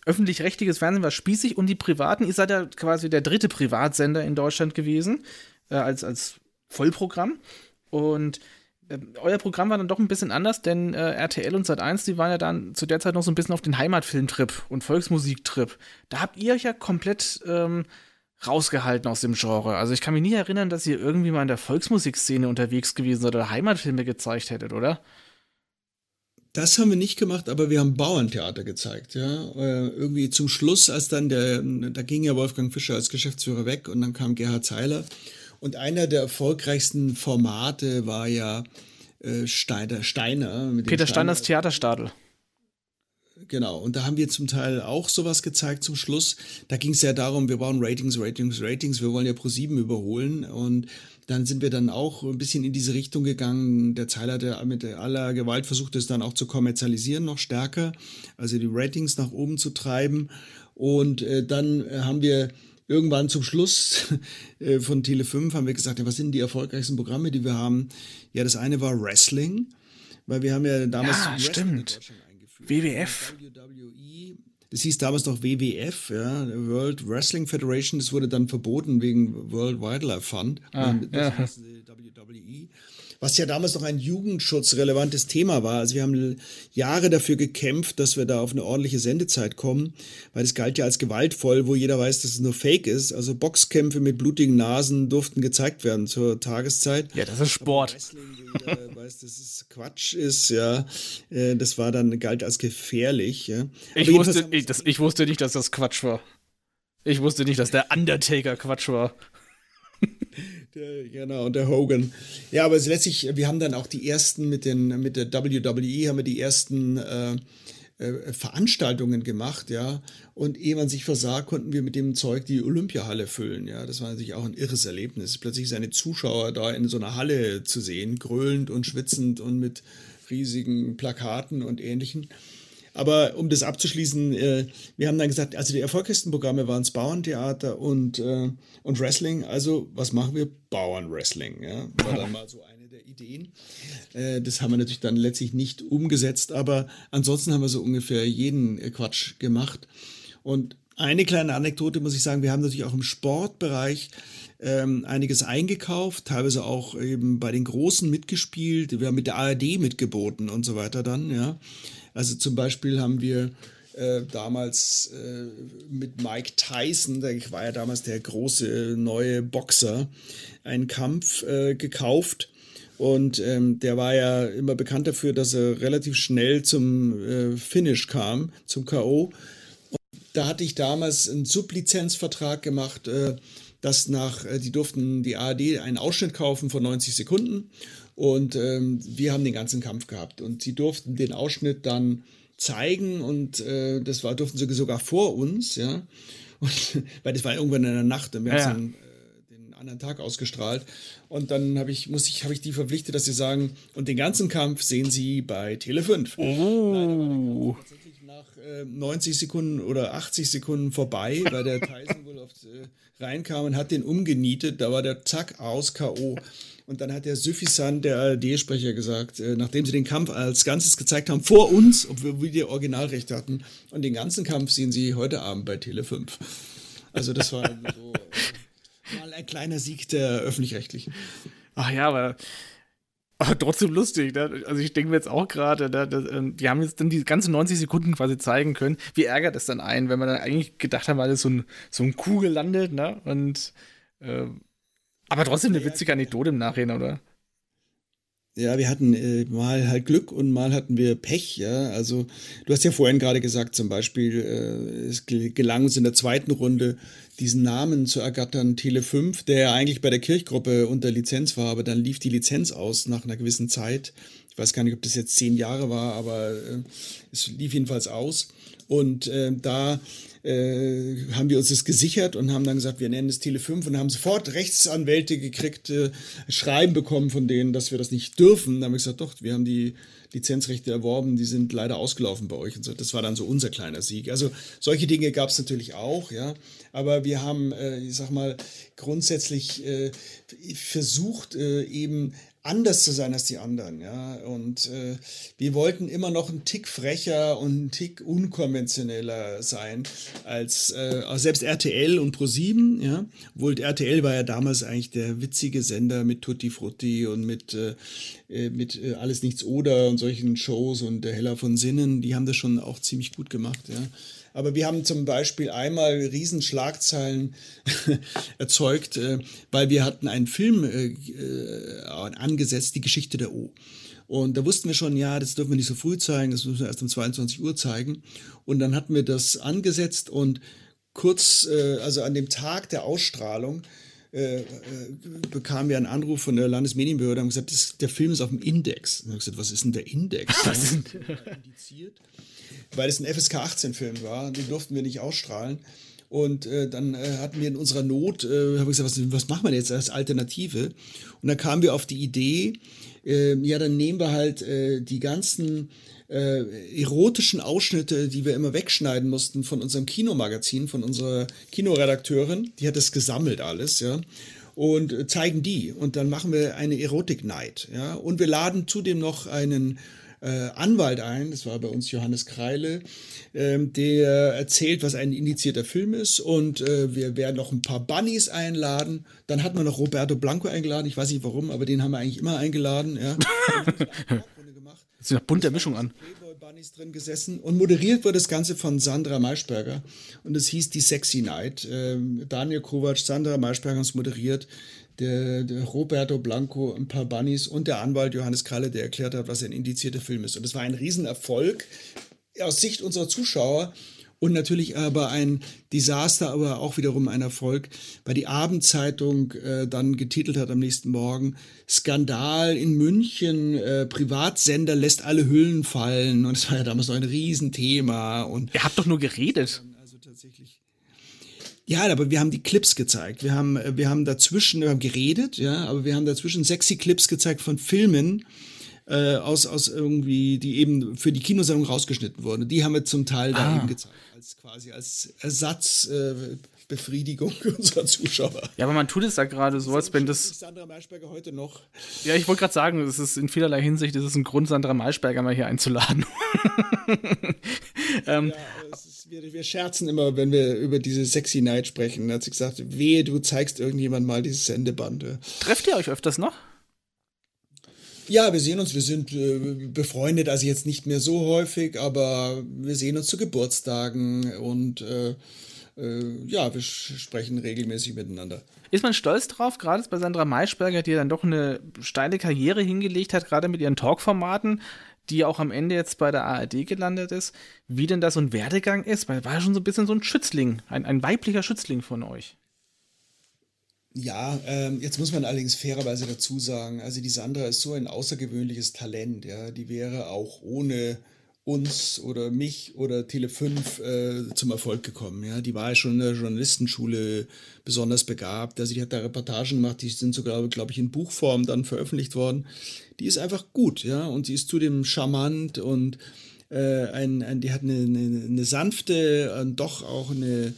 öffentlich-rechtliches Fernsehen war spießig und die privaten, ihr seid ja quasi der dritte Privatsender in Deutschland gewesen, äh, als, als Vollprogramm. Und äh, euer Programm war dann doch ein bisschen anders, denn äh, RTL und Sat1, die waren ja dann zu der Zeit noch so ein bisschen auf den Heimatfilmtrip und Volksmusiktrip. Da habt ihr euch ja komplett ähm, rausgehalten aus dem Genre. Also ich kann mich nie erinnern, dass ihr irgendwie mal in der Volksmusikszene unterwegs gewesen seid oder Heimatfilme gezeigt hättet, oder? Das haben wir nicht gemacht, aber wir haben Bauerntheater gezeigt, ja. Äh, irgendwie zum Schluss, als dann der, da ging ja Wolfgang Fischer als Geschäftsführer weg und dann kam Gerhard Zeiler. Und einer der erfolgreichsten Formate war ja äh, Steiner. Steiner Peter Steiners Theaterstadel. Genau, und da haben wir zum Teil auch sowas gezeigt zum Schluss. Da ging es ja darum, wir brauchen Ratings, Ratings, Ratings, wir wollen ja Pro 7 überholen. Und dann sind wir dann auch ein bisschen in diese Richtung gegangen. Der Zeiler hat mit aller Gewalt versucht, es dann auch zu kommerzialisieren, noch stärker, also die Ratings nach oben zu treiben. Und äh, dann äh, haben wir irgendwann zum Schluss (laughs) äh, von Tele 5 haben wir gesagt, ja, was sind die erfolgreichsten Programme, die wir haben? Ja, das eine war Wrestling, weil wir haben ja damals ja, stimmt. WWF. WWE das hieß damals noch WWF, ja, World Wrestling Federation, das wurde dann verboten wegen World Wildlife Fund. Ah, ja. WWE was ja damals noch ein jugendschutzrelevantes Thema war. Also wir haben Jahre dafür gekämpft, dass wir da auf eine ordentliche Sendezeit kommen, weil es galt ja als gewaltvoll, wo jeder weiß, dass es nur Fake ist. Also Boxkämpfe mit blutigen Nasen durften gezeigt werden zur Tageszeit. Ja, das ist Sport. Wrestling, (laughs) weiß, dass es Quatsch ist, ja. Äh, das war dann galt als gefährlich. Ja. Ich wusste, ich, das, ich wusste nicht, dass das Quatsch war. Ich wusste nicht, dass der Undertaker Quatsch war. Der, genau, und der Hogan. Ja, aber letztlich, wir haben dann auch die ersten mit, den, mit der WWE, haben wir die ersten äh, äh, Veranstaltungen gemacht, ja. Und ehe man sich versah, konnten wir mit dem Zeug die Olympiahalle füllen, ja. Das war natürlich auch ein irres Erlebnis. Plötzlich seine Zuschauer da in so einer Halle zu sehen, grölend und schwitzend und mit riesigen Plakaten und ähnlichen. Aber um das abzuschließen, äh, wir haben dann gesagt, also die erfolgreichsten Programme waren das Bauerntheater und, äh, und Wrestling. Also was machen wir? Bauernwrestling. Ja? War dann mal so eine der Ideen. Äh, das haben wir natürlich dann letztlich nicht umgesetzt, aber ansonsten haben wir so ungefähr jeden äh, Quatsch gemacht. Und eine kleine Anekdote muss ich sagen, wir haben natürlich auch im Sportbereich ähm, einiges eingekauft, teilweise auch eben bei den Großen mitgespielt. Wir haben mit der ARD mitgeboten und so weiter dann, ja. Also zum Beispiel haben wir äh, damals äh, mit Mike Tyson, der war ja damals der große neue Boxer, einen Kampf äh, gekauft. Und ähm, der war ja immer bekannt dafür, dass er relativ schnell zum äh, Finish kam, zum K.O. Da hatte ich damals einen Sublizenzvertrag gemacht, äh, dass nach, äh, die durften die ARD einen Ausschnitt kaufen von 90 Sekunden und ähm, wir haben den ganzen Kampf gehabt. Und sie durften den Ausschnitt dann zeigen und äh, das war, durften sie sogar vor uns, ja. Und, (laughs) weil das war irgendwann in der Nacht und wir ja. haben äh, den anderen Tag ausgestrahlt. Und dann habe ich, muss ich, habe ich die verpflichtet, dass sie sagen, und den ganzen Kampf sehen sie bei Tele 5. Oh. nach äh, 90 Sekunden oder 80 Sekunden vorbei, weil der Tyson wohl auf, äh, reinkam und hat den umgenietet. Da war der zack aus K.O. Und dann hat der Suffisan, der ARD-Sprecher, gesagt, äh, nachdem sie den Kampf als Ganzes gezeigt haben, vor uns, obwohl wir die Originalrechte hatten, und den ganzen Kampf sehen sie heute Abend bei Tele 5. Also das war so äh, mal ein kleiner Sieg der Öffentlich-Rechtlichen. Ach ja, aber, aber trotzdem lustig. Ne? Also ich denke mir jetzt auch gerade, ne, ähm, die haben jetzt dann die ganzen 90 Sekunden quasi zeigen können. Wie ärgert es dann einen, wenn man dann eigentlich gedacht hat, weil so ein, so ein Kuh gelandet, ne? Und äh, aber trotzdem eine witzige Anekdote im Nachhinein, oder? Ja, wir hatten äh, mal halt Glück und mal hatten wir Pech, ja. Also, du hast ja vorhin gerade gesagt, zum Beispiel, äh, es gelang uns in der zweiten Runde, diesen Namen zu ergattern, Tele 5, der eigentlich bei der Kirchgruppe unter Lizenz war, aber dann lief die Lizenz aus nach einer gewissen Zeit. Ich weiß gar nicht, ob das jetzt zehn Jahre war, aber äh, es lief jedenfalls aus. Und äh, da äh, haben wir uns das gesichert und haben dann gesagt, wir nennen es Tele 5 und haben sofort Rechtsanwälte gekriegt, äh, Schreiben bekommen von denen, dass wir das nicht dürfen. Dann haben wir gesagt, doch, wir haben die Lizenzrechte erworben, die sind leider ausgelaufen bei euch und so. Das war dann so unser kleiner Sieg. Also solche Dinge gab es natürlich auch, ja. Aber wir haben, äh, ich sag mal, grundsätzlich äh, versucht, äh, eben anders zu sein als die anderen, ja. Und äh, wir wollten immer noch einen Tick frecher und einen Tick unkonventioneller sein als äh, selbst RTL und Pro7, ja. Obwohl RTL war ja damals eigentlich der witzige Sender mit Tutti Frutti und mit äh, äh mit äh, alles nichts oder und solchen Shows und der Heller von Sinnen, die haben das schon auch ziemlich gut gemacht, ja. Aber wir haben zum Beispiel einmal Riesenschlagzeilen (laughs) erzeugt, äh, weil wir hatten einen Film äh, äh, angesetzt, die Geschichte der O. Und da wussten wir schon, ja, das dürfen wir nicht so früh zeigen, das müssen wir erst um 22 Uhr zeigen. Und dann hatten wir das angesetzt und kurz, also an dem Tag der Ausstrahlung, äh, äh, bekamen wir einen Anruf von der Landesmedienbehörde und gesagt, das, der Film ist auf dem Index. Und ich gesagt, was ist denn der Index? Was indiziert? Weil es ein FSK 18-Film war, den durften wir nicht ausstrahlen. Und äh, dann äh, hatten wir in unserer Not, äh, haben wir gesagt, was, was machen wir jetzt als Alternative? Und dann kamen wir auf die Idee, äh, ja, dann nehmen wir halt äh, die ganzen äh, erotischen Ausschnitte, die wir immer wegschneiden mussten von unserem Kinomagazin, von unserer Kinoredakteurin, die hat das gesammelt alles, ja und äh, zeigen die und dann machen wir eine Erotik Night, ja und wir laden zudem noch einen äh, Anwalt ein, das war bei uns Johannes Kreile, ähm, der erzählt, was ein indizierter Film ist und äh, wir werden noch ein paar Bunnies einladen. Dann hat man noch Roberto Blanco eingeladen, ich weiß nicht warum, aber den haben wir eigentlich immer eingeladen. Ja. Das (laughs) ist eine bunte Mischung an. Bunnies drin gesessen und moderiert wurde das Ganze von Sandra Maischberger und es hieß die Sexy Night. Ähm, Daniel Kovac, Sandra Maischberger haben es moderiert der, der, Roberto Blanco, ein paar Bunnies und der Anwalt Johannes Kralle, der erklärt hat, was ein indizierter Film ist. Und es war ein Riesenerfolg aus Sicht unserer Zuschauer und natürlich aber ein Desaster, aber auch wiederum ein Erfolg, weil die Abendzeitung äh, dann getitelt hat am nächsten Morgen, Skandal in München, äh, Privatsender lässt alle Hüllen fallen und es war ja damals noch ein Riesenthema. Und Ihr habt doch nur geredet. Also tatsächlich. Ja, aber wir haben die Clips gezeigt. Wir haben, wir haben dazwischen, wir haben geredet, ja, aber wir haben dazwischen sexy Clips gezeigt von Filmen, äh, aus, aus irgendwie, die eben für die Kinosendung rausgeschnitten wurden. Die haben wir zum Teil da ah. eben gezeigt, als quasi als Ersatzbefriedigung äh, (laughs) unserer Zuschauer. Ja, aber man tut es da gerade so, als wenn das. Sandra Maischberger heute noch. Ja, ich wollte gerade sagen, es ist in vielerlei Hinsicht, es ist ein Grund, Sandra Maischberger mal hier einzuladen. (laughs) ähm, ja, wir, wir, scherzen immer, wenn wir über diese Sexy Night sprechen. Da hat sie gesagt, wehe, du zeigst irgendjemand mal dieses Sendeband. Trefft ihr euch öfters noch? Ja, wir sehen uns, wir sind äh, befreundet, also jetzt nicht mehr so häufig, aber wir sehen uns zu Geburtstagen und äh, äh, ja, wir sprechen regelmäßig miteinander. Ist man stolz drauf, gerade bei Sandra Maischberger, die dann doch eine steile Karriere hingelegt hat, gerade mit ihren Talkformaten? Die auch am Ende jetzt bei der ARD gelandet ist, wie denn da so ein Werdegang ist, weil war schon so ein bisschen so ein Schützling, ein, ein weiblicher Schützling von euch. Ja, ähm, jetzt muss man allerdings fairerweise dazu sagen, also die Sandra ist so ein außergewöhnliches Talent, ja, die wäre auch ohne uns oder mich oder Tele5 äh, zum Erfolg gekommen. Ja, die war ja schon in der Journalistenschule besonders begabt. Also die hat da Reportagen gemacht, die sind sogar, glaube ich, in Buchform dann veröffentlicht worden. Die ist einfach gut, ja, und sie ist zudem charmant und äh, ein, ein, die hat eine, eine, eine sanfte und doch auch eine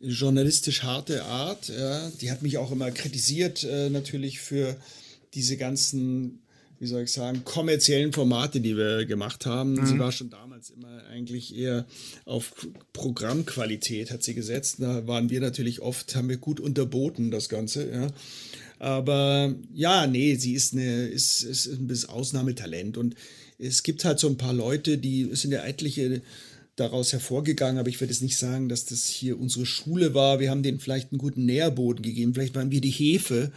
journalistisch harte Art. Ja. Die hat mich auch immer kritisiert, äh, natürlich für diese ganzen wie soll ich sagen, kommerziellen Formate, die wir gemacht haben. Mhm. Sie war schon damals immer eigentlich eher auf Programmqualität, hat sie gesetzt. Da waren wir natürlich oft, haben wir gut unterboten, das Ganze, ja. Aber ja, nee, sie ist eine, ist, ist ein bisschen Ausnahmetalent. Und es gibt halt so ein paar Leute, die sind ja etliche daraus hervorgegangen, aber ich würde jetzt nicht sagen, dass das hier unsere Schule war. Wir haben denen vielleicht einen guten Nährboden gegeben. Vielleicht waren wir die Hefe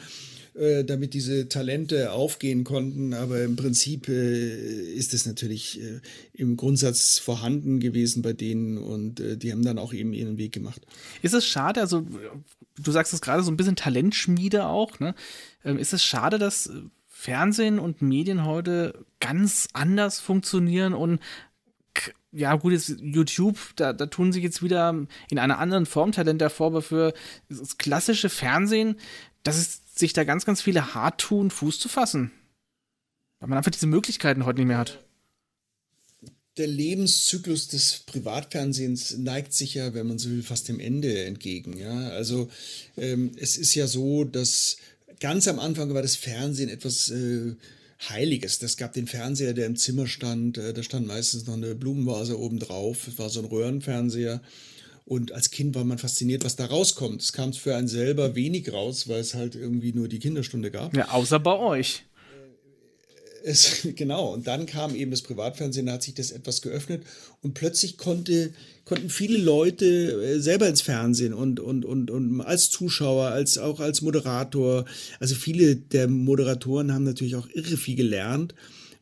äh, damit diese Talente aufgehen konnten. Aber im Prinzip äh, ist es natürlich äh, im Grundsatz vorhanden gewesen bei denen und äh, die haben dann auch eben ihren Weg gemacht. Ist es schade, also du sagst es gerade so ein bisschen Talentschmiede auch, ne? Ähm, ist es schade, dass Fernsehen und Medien heute ganz anders funktionieren und ja, gut, jetzt YouTube, da, da tun sich jetzt wieder in einer anderen Form Talente hervor, aber für das klassische Fernsehen, das ist sich da ganz, ganz viele hart tun, Fuß zu fassen. Weil man einfach diese Möglichkeiten heute nicht mehr hat. Der Lebenszyklus des Privatfernsehens neigt sich ja, wenn man so will, fast dem Ende entgegen. Ja? Also ähm, es ist ja so, dass ganz am Anfang war das Fernsehen etwas äh, Heiliges. Das gab den Fernseher, der im Zimmer stand. Äh, da stand meistens noch eine Blumenvase oben drauf. Es war so ein Röhrenfernseher. Und als Kind war man fasziniert, was da rauskommt. Es kam für einen selber wenig raus, weil es halt irgendwie nur die Kinderstunde gab. Ja, außer bei euch. Es, (laughs) genau, und dann kam eben das Privatfernsehen, da hat sich das etwas geöffnet und plötzlich konnte, konnten viele Leute äh, selber ins Fernsehen und, und, und, und als Zuschauer, als auch als Moderator. Also viele der Moderatoren haben natürlich auch irre viel gelernt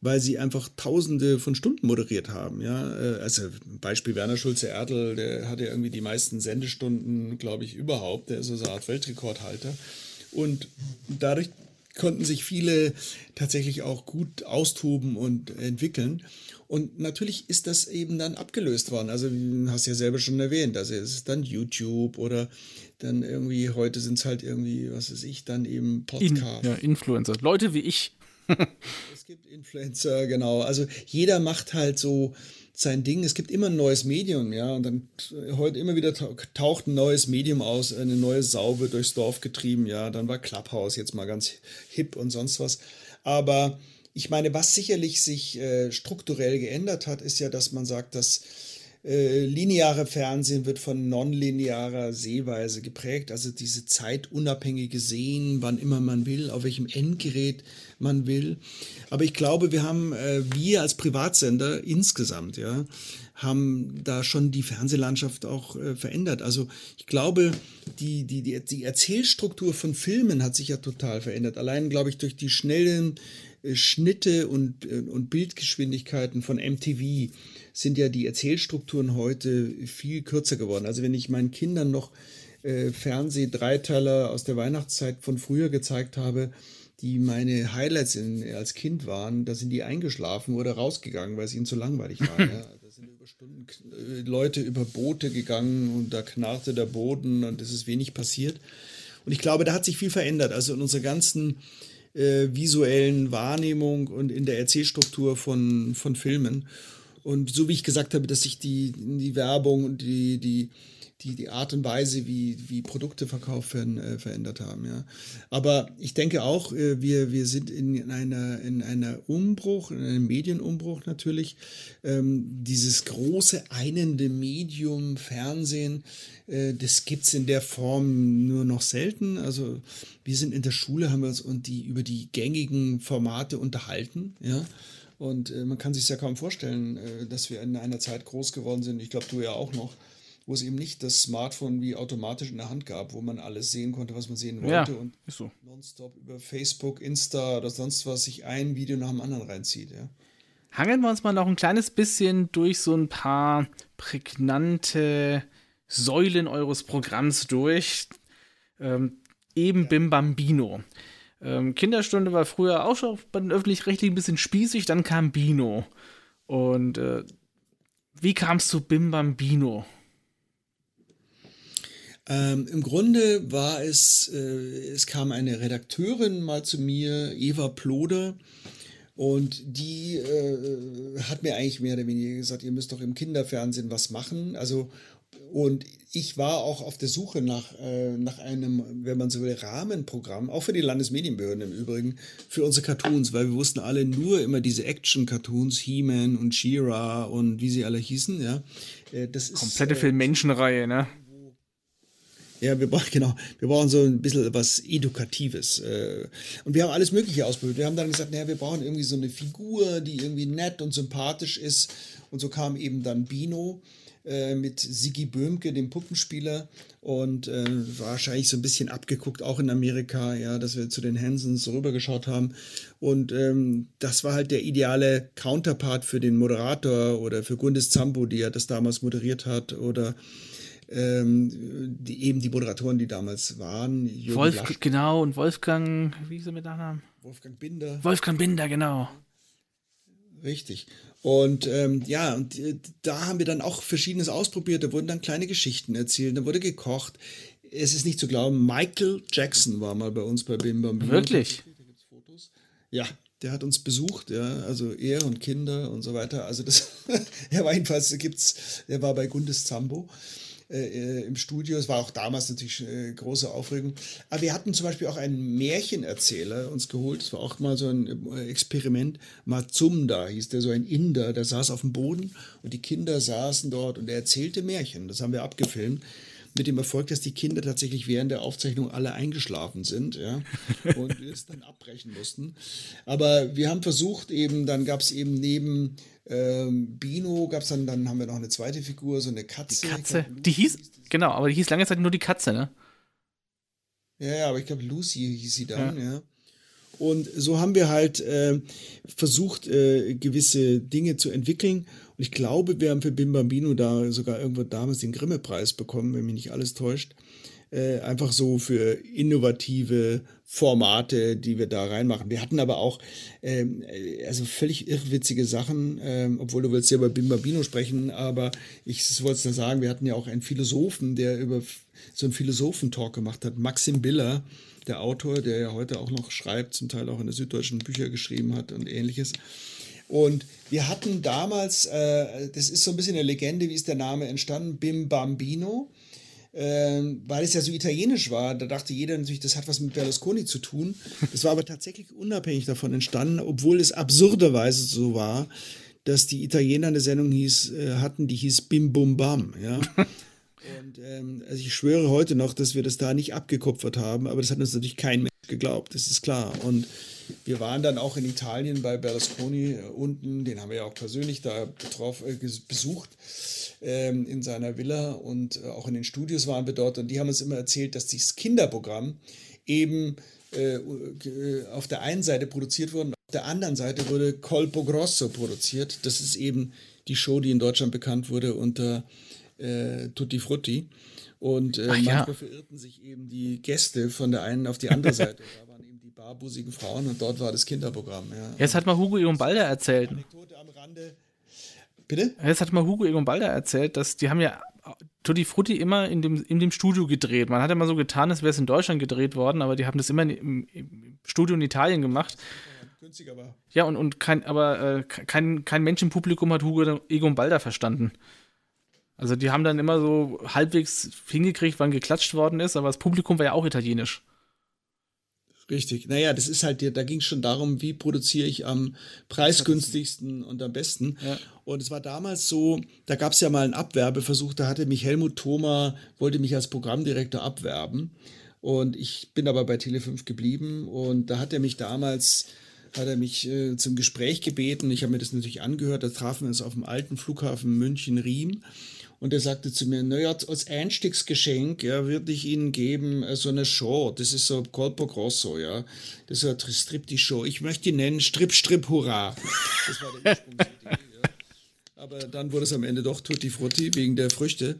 weil sie einfach tausende von Stunden moderiert haben. Ja? Äh, also Beispiel Werner Schulze-Erdl, der hatte irgendwie die meisten Sendestunden, glaube ich, überhaupt. Der ist so eine Art Weltrekordhalter. Und dadurch konnten sich viele tatsächlich auch gut austoben und entwickeln. Und natürlich ist das eben dann abgelöst worden. Also, du hast ja selber schon erwähnt, also es ist dann YouTube oder dann irgendwie, heute sind es halt irgendwie, was weiß ich, dann eben Podcast. In, ja, Influencer. Leute wie ich. (laughs) es gibt Influencer, genau. Also jeder macht halt so sein Ding. Es gibt immer ein neues Medium, ja. Und dann heute immer wieder taucht ein neues Medium aus, eine neue Sau wird durchs Dorf getrieben, ja. Dann war Clubhouse jetzt mal ganz hip und sonst was. Aber ich meine, was sicherlich sich äh, strukturell geändert hat, ist ja, dass man sagt, dass äh, lineare Fernsehen wird von nonlinearer Sehweise geprägt, also diese zeitunabhängige Sehen, wann immer man will, auf welchem Endgerät man will. Aber ich glaube, wir haben, äh, wir als Privatsender insgesamt, ja, haben da schon die Fernsehlandschaft auch äh, verändert. Also ich glaube, die, die, die, die Erzählstruktur von Filmen hat sich ja total verändert. Allein, glaube ich, durch die schnellen Schnitte und, äh, und Bildgeschwindigkeiten von MTV sind ja die Erzählstrukturen heute viel kürzer geworden. Also wenn ich meinen Kindern noch äh, Fernseh-Dreiteiler aus der Weihnachtszeit von früher gezeigt habe, die meine Highlights in, als Kind waren, da sind die eingeschlafen oder rausgegangen, weil es ihnen zu langweilig war. ja. (laughs) Da sind über Stunden äh, Leute über Boote gegangen und da knarrte der Boden und es ist wenig passiert. Und ich glaube, da hat sich viel verändert. Also in unserer ganzen äh, visuellen Wahrnehmung und in der Erzählstruktur von, von Filmen. Und so wie ich gesagt habe, dass sich die, die Werbung und die, die, die, die Art und Weise, wie, wie Produkte verkauft werden, äh, verändert haben. Ja. Aber ich denke auch, äh, wir, wir sind in einer, in einer Umbruch, in einem Medienumbruch natürlich. Ähm, dieses große einende Medium Fernsehen, äh, das gibt es in der Form nur noch selten. Also wir sind in der Schule, haben wir uns und die, über die gängigen Formate unterhalten. Ja. Und äh, man kann sich ja kaum vorstellen, äh, dass wir in einer Zeit groß geworden sind. Ich glaube, du ja auch noch wo es eben nicht das Smartphone wie automatisch in der Hand gab, wo man alles sehen konnte, was man sehen wollte ja, und so. nonstop über Facebook, Insta oder sonst was sich ein Video nach dem anderen reinzieht. Ja. Hangeln wir uns mal noch ein kleines bisschen durch so ein paar prägnante Säulen eures Programms durch. Ähm, eben ja. Bim Bambino. Ähm, Kinderstunde war früher auch schon bei den Öffentlich-Rechtlichen ein bisschen spießig, dann kam Bino. Und äh, wie kam es zu Bim Bambino? Ähm, Im Grunde war es, äh, es kam eine Redakteurin mal zu mir, Eva Ploder, und die äh, hat mir eigentlich mehr oder weniger gesagt, ihr müsst doch im Kinderfernsehen was machen. Also, und ich war auch auf der Suche nach, äh, nach einem, wenn man so will, Rahmenprogramm, auch für die Landesmedienbehörden im Übrigen, für unsere Cartoons, weil wir wussten alle nur immer diese Action-Cartoons, He-Man und She-Ra und wie sie alle hießen, ja. Äh, das ist, Komplette äh, Film-Menschenreihe, ne? Ja, wir brauchen, (laughs) genau, wir brauchen so ein bisschen was Edukatives. Äh. Und wir haben alles Mögliche ausprobiert. Wir haben dann gesagt, naja, wir brauchen irgendwie so eine Figur, die irgendwie nett und sympathisch ist. Und so kam eben dann Bino äh, mit Sigi Böhmke, dem Puppenspieler. Und äh, wahrscheinlich so ein bisschen abgeguckt, auch in Amerika, ja, dass wir zu den Hansons rübergeschaut haben. Und ähm, das war halt der ideale Counterpart für den Moderator oder für Gundis Zambo, die ja das damals moderiert hat. Oder ähm, die, eben die Moderatoren, die damals waren. Jürgen Wolf, Blasch. genau, und Wolfgang, wie er mit Nachnamen? Wolfgang Binder. Wolfgang Binder, genau. Richtig. Und ähm, ja, und äh, da haben wir dann auch Verschiedenes ausprobiert. Da wurden dann kleine Geschichten erzählt, da wurde gekocht. Es ist nicht zu glauben, Michael Jackson war mal bei uns bei Bim Bam Wirklich? Da gibt's Fotos. Ja, der hat uns besucht, ja, also er und Kinder und so weiter. Also das, (laughs) er war jedenfalls, gibt's, er war bei Gundes Zambo. Äh, äh, im Studio. Es war auch damals natürlich äh, große Aufregung. Aber wir hatten zum Beispiel auch einen Märchenerzähler uns geholt. Das war auch mal so ein äh, Experiment. Mazumda hieß der, so ein Inder, der saß auf dem Boden und die Kinder saßen dort und er erzählte Märchen. Das haben wir abgefilmt mit dem Erfolg, dass die Kinder tatsächlich während der Aufzeichnung alle eingeschlafen sind ja, (laughs) und es dann abbrechen mussten. Aber wir haben versucht, eben, dann gab es eben neben ähm, Bino, gab es dann, dann haben wir noch eine zweite Figur, so eine Katze. Die Katze, die hieß, genau, aber die hieß lange Zeit nur die Katze, ne? Ja, ja, aber ich glaube, Lucy hieß sie dann, ja. ja. Und so haben wir halt äh, versucht, äh, gewisse Dinge zu entwickeln. Und ich glaube, wir haben für Bim Bambino da sogar irgendwo damals den Grimme-Preis bekommen, wenn mich nicht alles täuscht. Äh, einfach so für innovative Formate, die wir da reinmachen. Wir hatten aber auch ähm, äh, also völlig irrwitzige Sachen, ähm, obwohl du willst ja über Bim Bambino sprechen, aber ich wollte es nur sagen, wir hatten ja auch einen Philosophen, der über so einen Philosophentalk gemacht hat, Maxim Biller, der Autor, der ja heute auch noch schreibt, zum Teil auch in der Süddeutschen Bücher geschrieben hat und ähnliches. Und wir hatten damals, äh, das ist so ein bisschen eine Legende, wie ist der Name entstanden, Bim Bambino. ähm, weil es ja so italienisch war. Da dachte jeder natürlich, das hat was mit Berlusconi zu tun. Das war aber tatsächlich unabhängig davon entstanden, obwohl es absurderweise so war, dass die Italiener eine Sendung hieß, äh, hatten, die hieß Bim Bum Bam. Ja? Und ähm, also ich schwöre heute noch, dass wir das da nicht abgekupfert haben, aber das hat uns natürlich kein Mensch geglaubt, das ist klar. Und wir waren dann auch in Italien bei Berlusconi äh, unten, den haben wir ja auch persönlich da betroff, äh, besucht ähm, in seiner Villa und äh, auch in den Studios waren wir dort und die haben uns immer erzählt, dass dieses Kinderprogramm eben äh, äh, auf der einen Seite produziert wurde, auf der anderen Seite wurde Colpo Grosso produziert. Das ist eben die Show, die in Deutschland bekannt wurde unter äh, Tutti Frutti. Und äh, manchmal ja. verirrten sich eben die Gäste von der einen auf die andere (laughs) Seite. da waren eben barbusigen Frauen und dort war das Kinderprogramm. Ja. Jetzt hat mal Hugo Egon Balder erzählt. Anekdote am Rande. Bitte? Jetzt hat mal Hugo Egon Balder erzählt, dass die haben ja Tutti Frutti immer in dem, in dem Studio gedreht. Man hat immer so getan, als wäre es in Deutschland gedreht worden, aber die haben das immer im, im Studio in Italien gemacht. Günstiger war. Ja, und, und kein, aber äh, kein, kein Mensch im Publikum hat Hugo Egon Balder verstanden. Also die haben dann immer so halbwegs hingekriegt, wann geklatscht worden ist, aber das Publikum war ja auch italienisch. Richtig. Naja, das ist halt, da ging es schon darum, wie produziere ich am preisgünstigsten und am besten. Ja. Und es war damals so, da gab es ja mal einen Abwerbeversuch, da hatte mich Helmut Thoma, wollte mich als Programmdirektor abwerben. Und ich bin aber bei Tele5 geblieben und da hat er mich damals hat er mich äh, zum Gespräch gebeten. Ich habe mir das natürlich angehört. Da trafen wir uns auf dem alten Flughafen München-Riem. Und er sagte zu mir, naja, als Einstiegsgeschenk ja, würde ich Ihnen geben äh, so eine Show. Das ist so Colpo Grosso, ja. Das ist so eine Strip-die-Show. Ich möchte ihn nennen Strip, Strip, Hurra. Das war der Ursprungsidee, ja. Aber dann wurde es am Ende doch Tutti Frutti wegen der Früchte.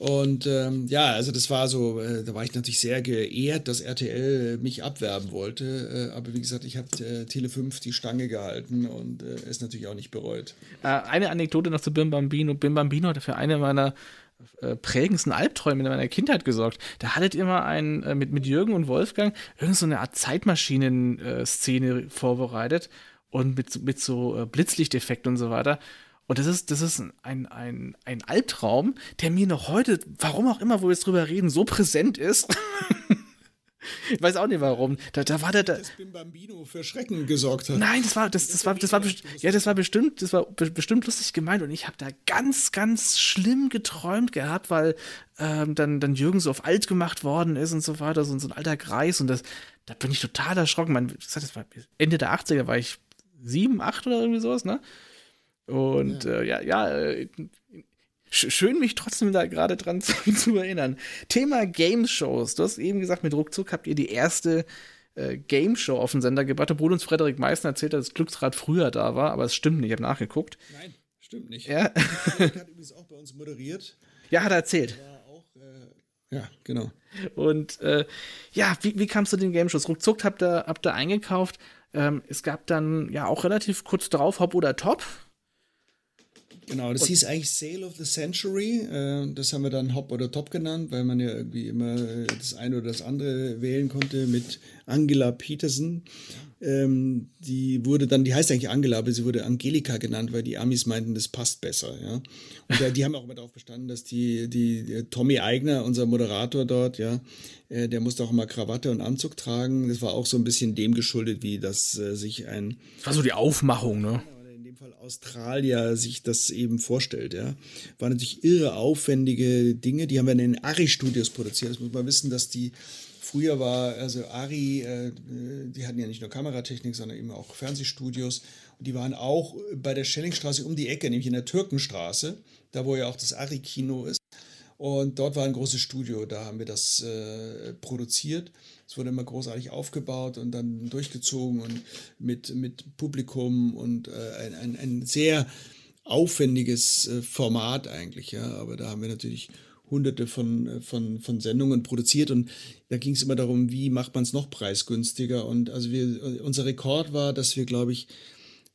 Und ähm, ja, also das war so, äh, da war ich natürlich sehr geehrt, dass RTL mich abwerben wollte. Äh, aber wie gesagt, ich habe äh, Tele5 die Stange gehalten und äh, es natürlich auch nicht bereut. Äh, eine Anekdote noch zu Bim Bambino. Bim Bambino hat für eine meiner äh, prägendsten Albträume in meiner Kindheit gesorgt. Da hattet immer ein, äh, mit, mit Jürgen und Wolfgang irgend so Art Zeitmaschinen-Szene vorbereitet und mit, mit so Blitzlichteffekten und so weiter. Und das ist, das ist ein, ein, ein Albtraum, der mir noch heute, warum auch immer, wo wir jetzt drüber reden, so präsent ist. (laughs) ich weiß auch nicht warum. Da, da war der. Da, das Bim Bambino für Schrecken gesorgt hat. Nein, das war, das, das war, das war, ja, das war bestimmt, das war bestimmt lustig gemeint und ich habe da ganz, ganz schlimm geträumt gehabt, weil ähm, dann, dann Jürgen so auf alt gemacht worden ist und so weiter, so, so ein alter Kreis und das, da bin ich total erschrocken. Man, das war Ende der 80er war ich sieben, acht oder irgendwie sowas, ne? Und ja, äh, ja, ja äh, schön mich trotzdem da gerade dran (laughs) zu, zu, erinnern. Thema Game Shows. Du hast eben gesagt, mit Ruckzuck habt ihr die erste äh, Game Show auf den Sender gebracht, obwohl uns Frederik Meissner erzählt hat, dass Glücksrad früher da war, aber es stimmt nicht, ich habe nachgeguckt. Nein, stimmt nicht. Ja. Frederik (laughs) hat übrigens auch bei uns moderiert. Ja, hat er erzählt. Auch, äh, ja, genau. Und äh, ja, wie, wie kamst du den Game Shows? Ruckzuck habt ihr, habt ihr eingekauft. Ähm, es gab dann ja auch relativ kurz darauf Hop oder Top. Genau, das und hieß eigentlich Sale of the Century. Äh, das haben wir dann Hop oder Top genannt, weil man ja irgendwie immer äh, das eine oder das andere wählen konnte mit Angela Peterson. Ähm, die wurde dann, die heißt eigentlich Angela, aber sie wurde Angelika genannt, weil die Amis meinten, das passt besser. Ja? Und die haben auch immer darauf bestanden, dass die, die Tommy Eigner, unser Moderator dort, ja, äh, der musste auch immer Krawatte und Anzug tragen. Das war auch so ein bisschen dem geschuldet, wie das sich ein. Das war so die Aufmachung, ne? Fall Australier sich das eben vorstellt. Ja. Waren natürlich irre aufwendige Dinge, die haben wir in den Ari-Studios produziert. Das muss man wissen, dass die früher war, also Ari, äh, die hatten ja nicht nur Kameratechnik, sondern eben auch Fernsehstudios. Und die waren auch bei der Schellingstraße um die Ecke, nämlich in der Türkenstraße, da wo ja auch das Ari-Kino ist. Und dort war ein großes Studio, da haben wir das äh, produziert. Es wurde immer großartig aufgebaut und dann durchgezogen und mit, mit Publikum und äh, ein, ein, ein, sehr aufwendiges äh, Format eigentlich, ja. Aber da haben wir natürlich hunderte von, äh, von, von Sendungen produziert und da ging es immer darum, wie macht man es noch preisgünstiger. Und also wir, unser Rekord war, dass wir, glaube ich,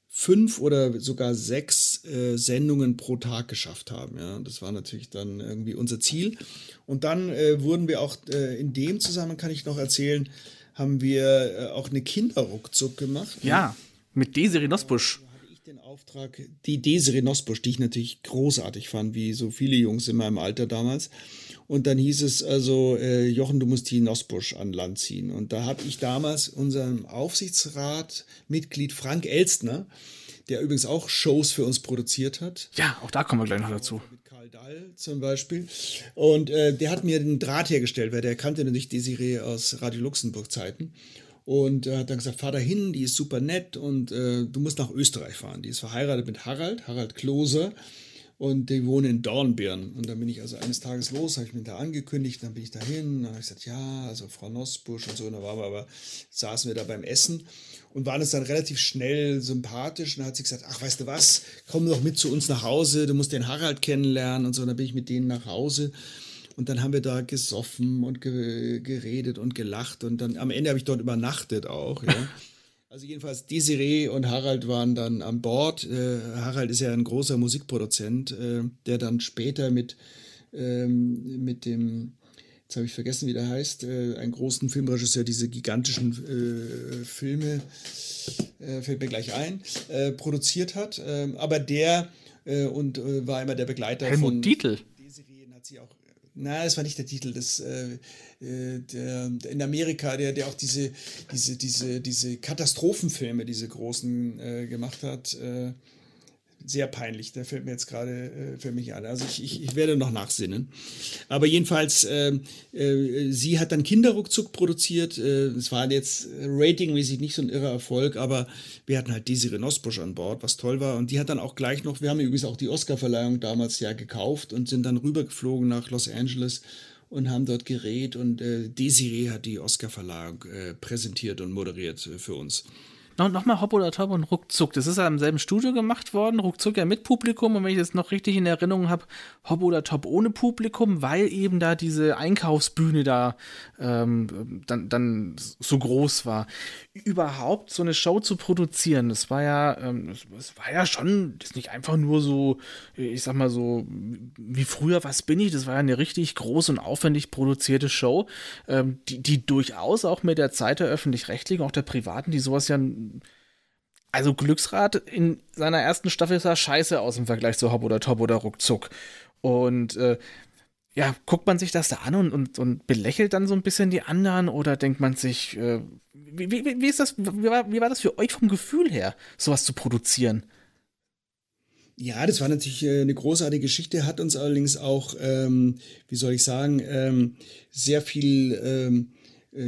fünf oder sogar sechs äh, Sendungen pro Tag geschafft haben. Ja, das war natürlich dann irgendwie unser Ziel. Und dann äh, wurden wir auch äh, in dem Zusammenhang kann ich noch erzählen, haben wir äh, auch eine Kinderruckzuck gemacht. Ja, mit Desiree Nosbusch. den Auftrag, die Desiree Nosbusch, die ich natürlich großartig fand, wie so viele Jungs in meinem Alter damals. Und dann hieß es also, äh, Jochen, du musst die Nosbusch an Land ziehen. Und da habe ich damals unserem Aufsichtsratmitglied Frank Elstner, der übrigens auch Shows für uns produziert hat. Ja, auch da kommen wir gleich noch dazu. Mit Karl Dahl zum Beispiel. Und äh, der hat mir den Draht hergestellt, weil der kannte natürlich Desiree aus Radio Luxemburg Zeiten. Und er hat dann gesagt, fahr da hin, die ist super nett und äh, du musst nach Österreich fahren. Die ist verheiratet mit Harald, Harald Klose. Und die wohnen in Dornbirn. Und dann bin ich also eines Tages los, habe ich mir da angekündigt, dann bin ich dahin, dann habe ich gesagt, ja, also Frau Nossbusch und so. Und dann waren wir aber, saßen wir da beim Essen und waren es dann relativ schnell sympathisch. Und dann hat sie gesagt, ach, weißt du was, komm doch mit zu uns nach Hause, du musst den Harald kennenlernen und so. Und dann bin ich mit denen nach Hause. Und dann haben wir da gesoffen und ge geredet und gelacht. Und dann am Ende habe ich dort übernachtet auch. Ja. (laughs) Also jedenfalls Desiree und Harald waren dann an Bord. Äh, Harald ist ja ein großer Musikproduzent, äh, der dann später mit, ähm, mit dem, jetzt habe ich vergessen, wie der heißt, äh, einen großen Filmregisseur, diese gigantischen äh, Filme, äh, fällt mir gleich ein, äh, produziert hat. Ähm, aber der und war immer der Begleiter Helmut von Dietl. Desiree hat sie auch na, das war nicht der Titel, das, der, der in Amerika, der, der auch diese, diese, diese, diese Katastrophenfilme, diese großen äh, gemacht hat. Äh, sehr peinlich, der fällt mir jetzt gerade äh, für mich an. Also ich, ich, ich, werde noch nachsinnen. Aber jedenfalls, äh, äh, sie hat dann Kinderruckzuck produziert. Äh, es war jetzt ratingmäßig nicht so ein irrer Erfolg, aber wir hatten halt Desiree Nosbusch an Bord, was toll war. Und die hat dann auch gleich noch, wir haben übrigens auch die Oscarverleihung damals ja gekauft und sind dann rübergeflogen nach Los Angeles und haben dort geredet und äh, Desiree hat die Oscarverleihung äh, präsentiert und moderiert äh, für uns. No, Nochmal Hopp oder Top und Ruckzuck. Das ist ja im selben Studio gemacht worden. Ruckzuck ja mit Publikum. Und wenn ich das noch richtig in Erinnerung habe, Hopp oder Top ohne Publikum, weil eben da diese Einkaufsbühne da ähm, dann, dann so groß war. Überhaupt so eine Show zu produzieren, das war ja, ähm, das war ja schon, das ist nicht einfach nur so, ich sag mal so, wie früher, was bin ich? Das war ja eine richtig groß und aufwendig produzierte Show, ähm, die, die durchaus auch mit der Zeit der Öffentlich-Rechtlichen, auch der Privaten, die sowas ja also Glücksrad in seiner ersten Staffel sah scheiße aus im Vergleich zu Hop oder Top oder Ruckzuck. Und äh, ja, guckt man sich das da an und, und, und belächelt dann so ein bisschen die anderen oder denkt man sich, äh, wie, wie, wie, ist das, wie war, wie war das für euch vom Gefühl her, sowas zu produzieren? Ja, das war natürlich äh, eine großartige Geschichte, hat uns allerdings auch, ähm, wie soll ich sagen, ähm, sehr viel ähm, äh,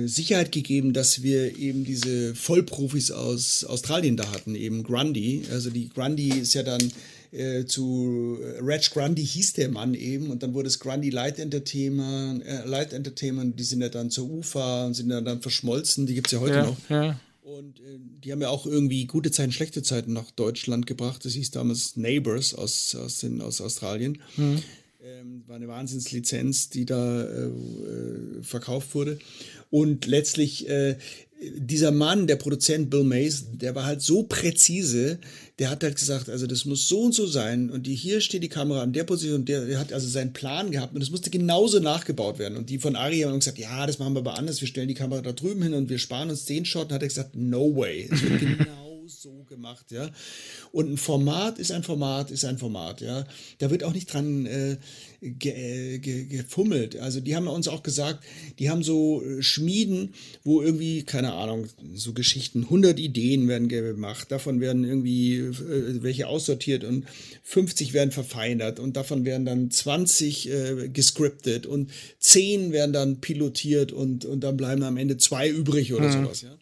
Sicherheit gegeben, dass wir eben diese Vollprofis aus Australien da hatten, eben Grundy. Also die Grundy ist ja dann äh, zu äh, Reg Grundy hieß der Mann eben und dann wurde es Grundy Light Entertainment, äh, Light Entertainment, die sind ja dann zur UFA und sind ja dann verschmolzen, die gibt es ja heute ja, noch. Ja. Und äh, die haben ja auch irgendwie gute Zeiten, schlechte Zeiten nach Deutschland gebracht. Das hieß damals Neighbors aus, aus, den, aus Australien. Mhm. Ähm, war eine Wahnsinnslizenz, die da äh, verkauft wurde. Und letztlich äh, dieser Mann, der Produzent Bill Mays, der war halt so präzise, der hat halt gesagt, also das muss so und so sein und die, hier steht die Kamera an der Position, der, der hat also seinen Plan gehabt und das musste genauso nachgebaut werden. Und die von Ari haben gesagt, ja, das machen wir aber anders, wir stellen die Kamera da drüben hin und wir sparen uns den Shot. Und hat er gesagt, no way. Es wird genau (laughs) so gemacht, ja. Und ein Format ist ein Format, ist ein Format, ja. Da wird auch nicht dran äh, ge, äh, ge, gefummelt. Also die haben uns auch gesagt, die haben so äh, Schmieden, wo irgendwie, keine Ahnung, so Geschichten, 100 Ideen werden gemacht, davon werden irgendwie äh, welche aussortiert und 50 werden verfeinert und davon werden dann 20 äh, gescriptet und 10 werden dann pilotiert und, und dann bleiben am Ende zwei übrig oder mhm. sowas, ja.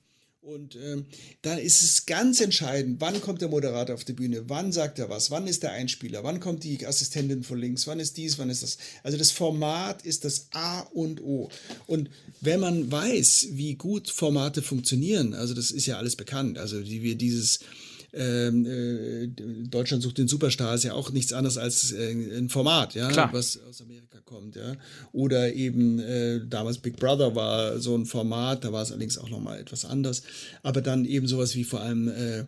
Und ähm, da ist es ganz entscheidend, wann kommt der Moderator auf die Bühne, wann sagt er was, wann ist der Einspieler, wann kommt die Assistentin von links, wann ist dies, wann ist das. Also das Format ist das A und O. Und wenn man weiß, wie gut Formate funktionieren, also das ist ja alles bekannt, also wie wir dieses ähm, äh, Deutschland sucht den Superstar ist ja auch nichts anderes als äh, ein Format, ja, Klar. was aus Amerika kommt, ja. Oder eben äh, damals Big Brother war so ein Format, da war es allerdings auch nochmal etwas anders. Aber dann eben sowas wie vor allem äh,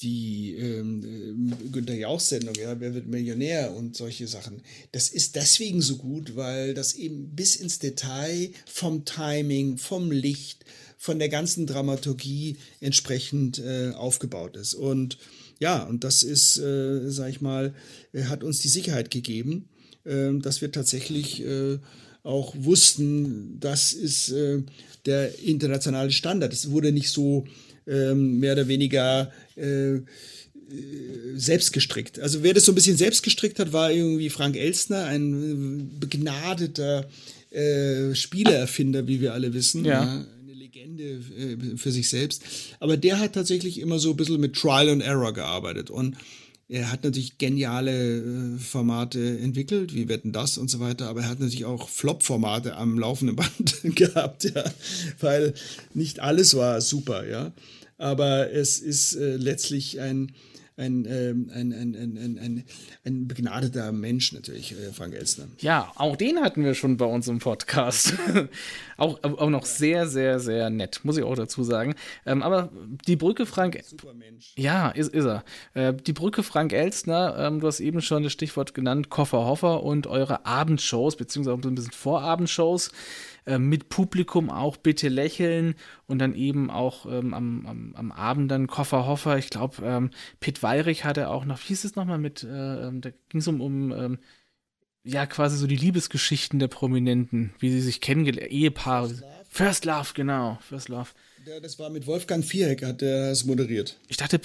die ähm, äh, Günther Jauch-Sendung, ja, Wer wird Millionär und solche Sachen. Das ist deswegen so gut, weil das eben bis ins Detail vom Timing, vom Licht, von der ganzen Dramaturgie entsprechend äh, aufgebaut ist. Und ja, und das ist, äh, sag ich mal, hat uns die Sicherheit gegeben, äh, dass wir tatsächlich äh, auch wussten, das ist äh, der internationale Standard. Es wurde nicht so ähm, mehr oder weniger äh, selbst gestrickt. Also wer das so ein bisschen selbst gestrickt hat, war irgendwie Frank Elstner, ein begnadeter äh, Spieleerfinder, wie wir alle wissen. Ja. Legende äh, für sich selbst. Aber der hat tatsächlich immer so ein bisschen mit Trial and Error gearbeitet. Und er hat natürlich geniale äh, Formate entwickelt, wie Wetten das und so weiter, aber er hat natürlich auch Flop-Formate am laufenden Band (laughs) gehabt, ja, weil nicht alles war super, ja. Aber es ist äh, letztlich ein, ein, ähm, ein, ein, ein, ein, ein, ein begnadeter Mensch natürlich, äh, Frank Elstner. Ja, auch den hatten wir schon bei uns im Podcast. (laughs) auch, auch noch sehr, sehr, sehr nett, muss ich auch dazu sagen. Ähm, aber die Brücke Frank. Super Mensch. Ja, ist, ist er. Äh, die Brücke Frank Elstner, ähm, du hast eben schon das Stichwort genannt, Koffer Hoffer und eure Abendshows, beziehungsweise auch ein bisschen Vorabendshows äh, mit Publikum auch bitte lächeln und dann eben auch ähm, am, am, am, Abend dann Koffer Hoffer. Ich glaube, ähm, Pitt Weirich hatte auch noch, wie hieß es nochmal mit, äh, ähm, da ging es um, um ähm, ja, quasi so die Liebesgeschichten der Prominenten, wie sie sich kennengelernt, Ehepaare. First Love. First Love, genau, First Love. Ja, das war mit Wolfgang Viereck, hat er es moderiert. Ich dachte,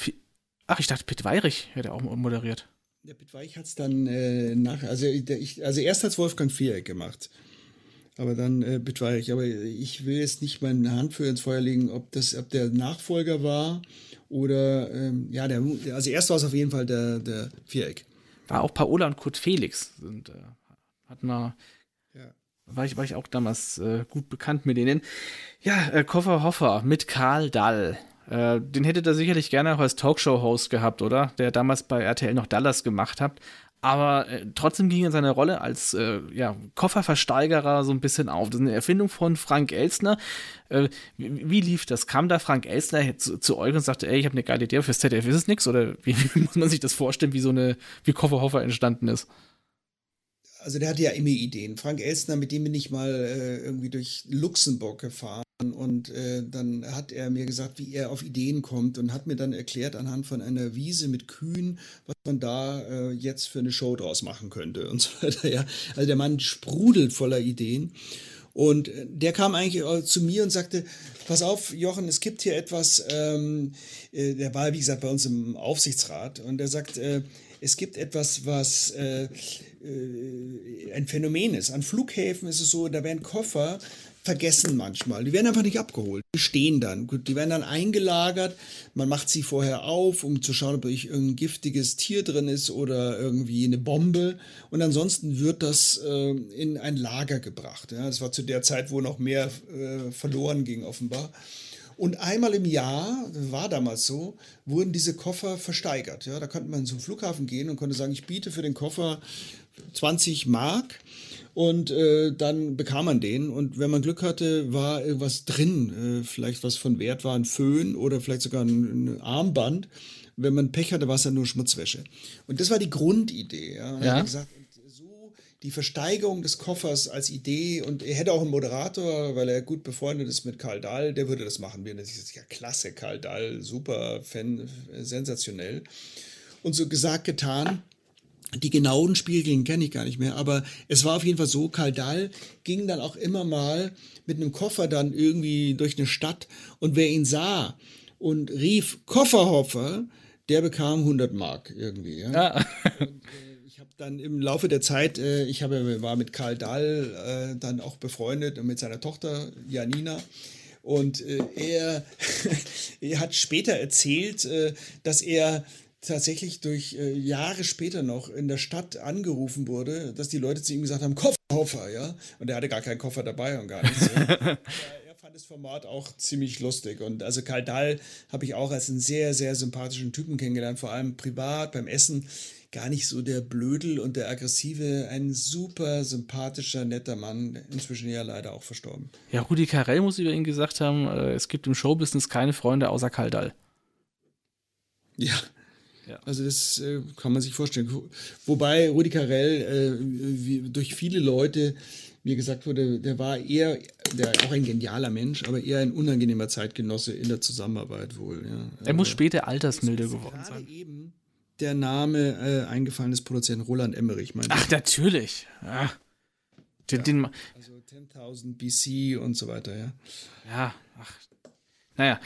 ach, ich dachte, Pitt Weirich hätte auch moderiert. Der Pitt Weirich hat es dann äh, nach, also, ich, also erst hat es Wolfgang Viereck gemacht. Aber dann äh, Bitweich. Aber ich will jetzt nicht meine Hand für ins Feuer legen, ob das, ob der Nachfolger war oder ähm, ja, der, also erst war es auf jeden Fall der, der Viereck. War auch Paola und Kurt Felix. Und, äh, hatten wir, ja. war, ich, war ich auch damals äh, gut bekannt mit denen. Ja, äh, Koffer Hoffer mit Karl Dall. Äh, den hättet ihr sicherlich gerne auch als Talkshow-Host gehabt, oder? Der damals bei RTL noch Dallas gemacht hat. Aber äh, trotzdem ging er seine Rolle als äh, ja, Kofferversteigerer so ein bisschen auf. Das ist eine Erfindung von Frank Elstner. Äh, wie, wie, lief das? Kam da Frank Elstner zu, zu euch und sagte, ey, ich habe eine geile Idee fürs ZDF, ist es nix? Oder wie, (laughs) wie, muss man sich das vorstellen, wie so eine, wie Kofferhoffer entstanden ist? Also der hatte ja immer Ideen. Frank Elstner, mit dem bin ich mal äh, irgendwie durch Luxemburg gefahren und äh, dann hat er mir gesagt, wie er auf Ideen kommt und hat mir dann erklärt anhand von einer Wiese mit Kühen, was man da äh, jetzt für eine Show draus machen könnte und (laughs) so weiter. Ja. Also der Mann sprudelt voller Ideen. Und äh, der kam eigentlich äh, zu mir und sagte, pass auf, Jochen, es gibt hier etwas, ähm, äh, der war, wie gesagt, bei uns im Aufsichtsrat und er sagt, es gibt etwas, was äh, äh, ein Phänomen ist. An Flughäfen ist es so, da werden Koffer vergessen manchmal. Die werden einfach nicht abgeholt. Die stehen dann. Gut, die werden dann eingelagert. Man macht sie vorher auf, um zu schauen, ob irgendein giftiges Tier drin ist oder irgendwie eine Bombe. Und ansonsten wird das äh, in ein Lager gebracht. Ja, das war zu der Zeit, wo noch mehr äh, verloren ging, offenbar. Und einmal im Jahr, war damals so, wurden diese Koffer versteigert. Ja, da konnte man zum Flughafen gehen und konnte sagen, ich biete für den Koffer 20 Mark und äh, dann bekam man den. Und wenn man Glück hatte, war irgendwas drin. Äh, vielleicht was von Wert war, ein Föhn oder vielleicht sogar ein, ein Armband. Wenn man Pech hatte, war es dann nur Schmutzwäsche. Und das war die Grundidee. Ja. Ja. gesagt, die Versteigerung des Koffers als Idee und er hätte auch einen Moderator, weil er gut befreundet ist mit Karl Dahl, der würde das machen. Wir das ja klasse, Karl Dahl, super Fan, sensationell. Und so gesagt, getan die genauen Spielregeln kenne ich gar nicht mehr, aber es war auf jeden Fall so, Karl Dahl ging dann auch immer mal mit einem Koffer dann irgendwie durch eine Stadt und wer ihn sah und rief Kofferhoffer, der bekam 100 Mark irgendwie. Ja? ja. und, äh, ich habe dann im Laufe der Zeit, äh, ich habe, war mit Karl Dahl äh, dann auch befreundet und mit seiner Tochter Janina. Und äh, er, (laughs) er hat später erzählt, äh, dass er tatsächlich durch äh, Jahre später noch in der Stadt angerufen wurde, dass die Leute zu ihm gesagt haben, Koffer, ja. Und er hatte gar keinen Koffer dabei und gar nichts. Ja. (laughs) er fand das Format auch ziemlich lustig. Und also Karl Dahl habe ich auch als einen sehr, sehr sympathischen Typen kennengelernt, vor allem privat beim Essen. Gar nicht so der Blödel und der Aggressive, ein super sympathischer, netter Mann, inzwischen ja leider auch verstorben. Ja, Rudi Carell muss über ihn gesagt haben, äh, es gibt im Showbusiness keine Freunde außer Karl Dahl. Ja, ja. Also das äh, kann man sich vorstellen. Wobei Rudi Carell äh, wie, durch viele Leute mir gesagt wurde, der war eher der auch ein genialer Mensch, aber eher ein unangenehmer Zeitgenosse in der Zusammenarbeit wohl. Ja. Er muss später altersmilde geworden sein. Eben der Name äh, eingefallen des Produzenten Roland Emmerich, meine Ach, natürlich. Ja. Den, ja. Den, also 10.000 BC und so weiter, ja. Ja, ach. Naja.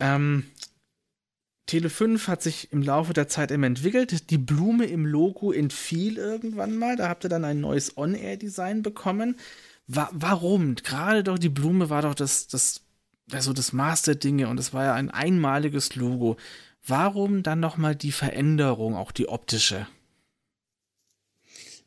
Ähm, Tele 5 hat sich im Laufe der Zeit immer entwickelt. Die Blume im Logo entfiel irgendwann mal. Da habt ihr dann ein neues On-Air-Design bekommen. Wa warum? Gerade doch die Blume war doch das, das, also das Maß der Dinge und es war ja ein einmaliges Logo. Warum dann nochmal die Veränderung, auch die optische?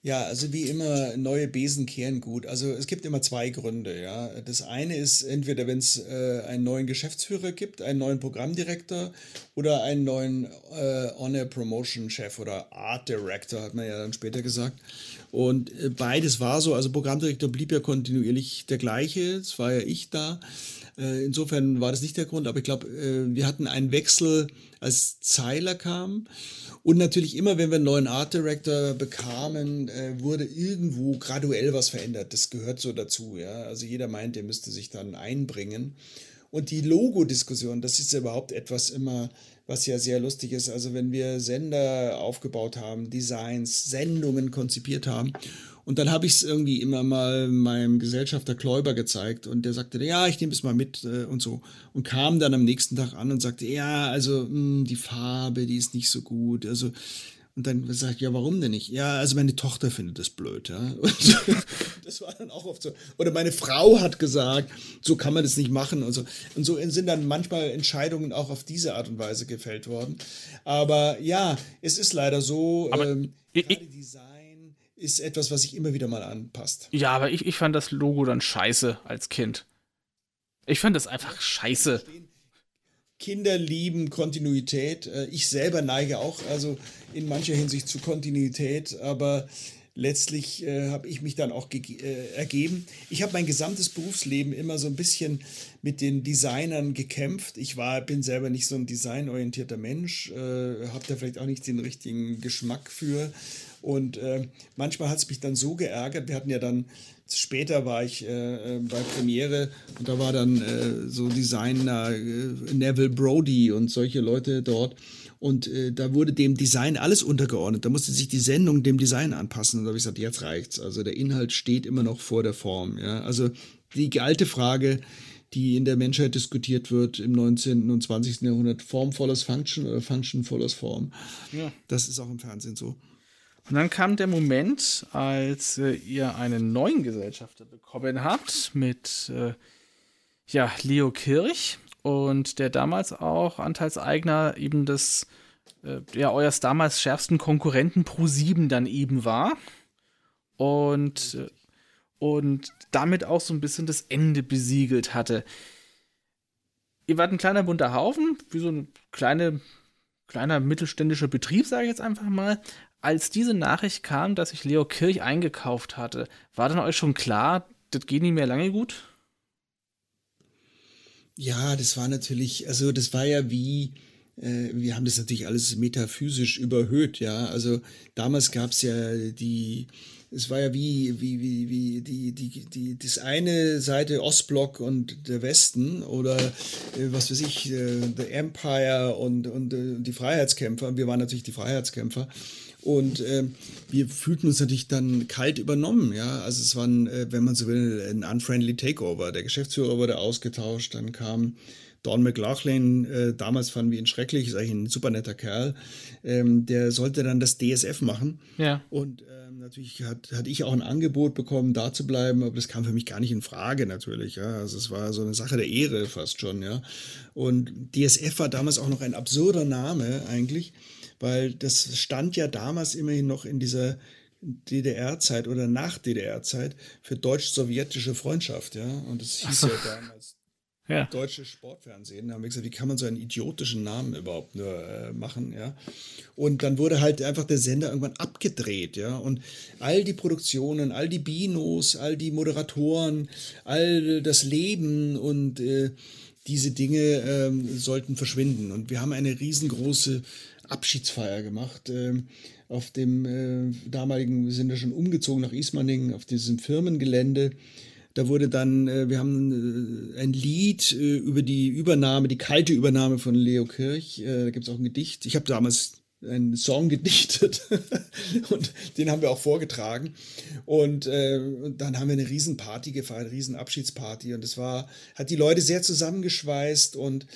Ja, also wie immer, neue Besen kehren gut. Also es gibt immer zwei Gründe, ja. Das eine ist entweder, wenn es äh, einen neuen Geschäftsführer gibt, einen neuen Programmdirektor oder einen neuen äh, Honor Promotion Chef oder Art Director, hat man ja dann später gesagt. Und äh, beides war so. Also Programmdirektor blieb ja kontinuierlich der gleiche. Es war ja ich da. Äh, insofern war das nicht der Grund, aber ich glaube, äh, wir hatten einen Wechsel, als Zeiler kam. Und natürlich immer, wenn wir einen neuen Art Director bekamen, äh, wurde irgendwo graduell was verändert. Das gehört so dazu. Ja? Also jeder meint, der müsste sich dann einbringen. Und die Logo-Diskussion, das ist ja überhaupt etwas immer, was ja sehr lustig ist. Also wenn wir Sender aufgebaut haben, Designs, Sendungen konzipiert haben und dann habe ich es irgendwie immer mal meinem Gesellschafter Kläuber gezeigt und der sagte, ja, ich nehme es mal mit äh, und so. Und kam dann am nächsten Tag an und sagte, ja, also mh, hm, die Farbe, die ist nicht so gut. Also und dann sage ich, ja, warum denn nicht? Ja, also meine Tochter findet das blöd, ja. (laughs) Und das war dann auch oft so. Oder meine Frau hat gesagt, so kann man das nicht machen und so. Und so sind dann manchmal Entscheidungen auch auf diese Art und Weise gefällt worden. Aber ja, es ist leider so, Aber ähm, ich, Design ist etwas, was sich immer wieder mal anpasst. Ja, aber ich, ich fand das Logo dann scheiße als Kind. Ich fand das einfach scheiße. Kinder lieben Kontinuität. Äh, ich selber neige auch also in mancher Hinsicht zu Kontinuität, aber letztlich äh, habe ich mich dann auch äh, ergeben. Ich habe mein gesamtes Berufsleben immer so ein bisschen mit den Designern gekämpft. Ich war, bin selber nicht so ein designorientierter Mensch, äh, habe da vielleicht auch nicht den richtigen Geschmack für. Und äh, manchmal hat es mich dann so geärgert. Wir hatten ja dann, später war ich äh, äh, bei Premiere und da war dann äh, so Designer äh, Neville Brody und solche Leute dort. Und äh, da wurde dem Design alles untergeordnet. Da musste sich die Sendung dem Design anpassen. Und da habe ich gesagt, jetzt reicht's. Also der Inhalt steht immer noch vor der Form. Ja? Also die alte Frage, die in der Menschheit diskutiert wird im 19. und 20. Jahrhundert, Form follows Function oder Function follows Form. Ja. Das ist auch im Fernsehen so. Und dann kam der Moment, als äh, ihr einen neuen Gesellschafter bekommen habt mit äh, ja, Leo Kirch und der damals auch Anteilseigner eben des, äh, ja, eures damals schärfsten Konkurrenten Pro7 dann eben war. Und, äh, und damit auch so ein bisschen das Ende besiegelt hatte. Ihr wart ein kleiner bunter Haufen, wie so ein kleine, kleiner mittelständischer Betrieb, sage ich jetzt einfach mal als diese Nachricht kam, dass sich Leo Kirch eingekauft hatte, war dann euch schon klar, das geht nicht mehr lange gut? Ja, das war natürlich, also das war ja wie, äh, wir haben das natürlich alles metaphysisch überhöht, ja. Also damals gab es ja die, es war ja wie, wie, wie, wie die, die, die, das eine Seite Ostblock und der Westen oder äh, was weiß ich, äh, The Empire und, und äh, die Freiheitskämpfer. Wir waren natürlich die Freiheitskämpfer. Und äh, wir fühlten uns natürlich dann kalt übernommen, ja. Also es war, ein, äh, wenn man so will, ein unfriendly Takeover. Der Geschäftsführer wurde ausgetauscht, dann kam Don McLaughlin, äh, damals fanden wir ihn schrecklich, ist eigentlich ein super netter Kerl. Ähm, der sollte dann das DSF machen. Ja. Und ähm, natürlich hat, hatte ich auch ein Angebot bekommen, da zu bleiben, aber das kam für mich gar nicht in Frage natürlich. Ja. Also es war so eine Sache der Ehre fast schon, ja. Und DSF war damals auch noch ein absurder Name eigentlich weil das stand ja damals immerhin noch in dieser DDR-Zeit oder nach DDR-Zeit für deutsch-sowjetische Freundschaft, ja. Und das hieß so. ja damals (laughs) ja. deutsches Sportfernsehen. Da haben wir gesagt, wie kann man so einen idiotischen Namen überhaupt nur äh, machen, ja. Und dann wurde halt einfach der Sender irgendwann abgedreht, ja. Und all die Produktionen, all die Binos, all die Moderatoren, all das Leben und äh, diese Dinge ähm, sollten verschwinden. Und wir haben eine riesengroße Abschiedsfeier gemacht. Äh, auf dem äh, damaligen, wir sind ja schon umgezogen nach Ismaning, auf diesem Firmengelände. Da wurde dann, äh, wir haben äh, ein Lied über die Übernahme, die kalte Übernahme von Leo Kirch. Da gibt es auch ein Gedicht. Ich habe damals einen Song gedichtet (laughs) und den haben wir auch vorgetragen und äh, dann haben wir eine Riesenparty gefeiert, eine Riesenabschiedsparty und es war, hat die Leute sehr zusammengeschweißt und ähm,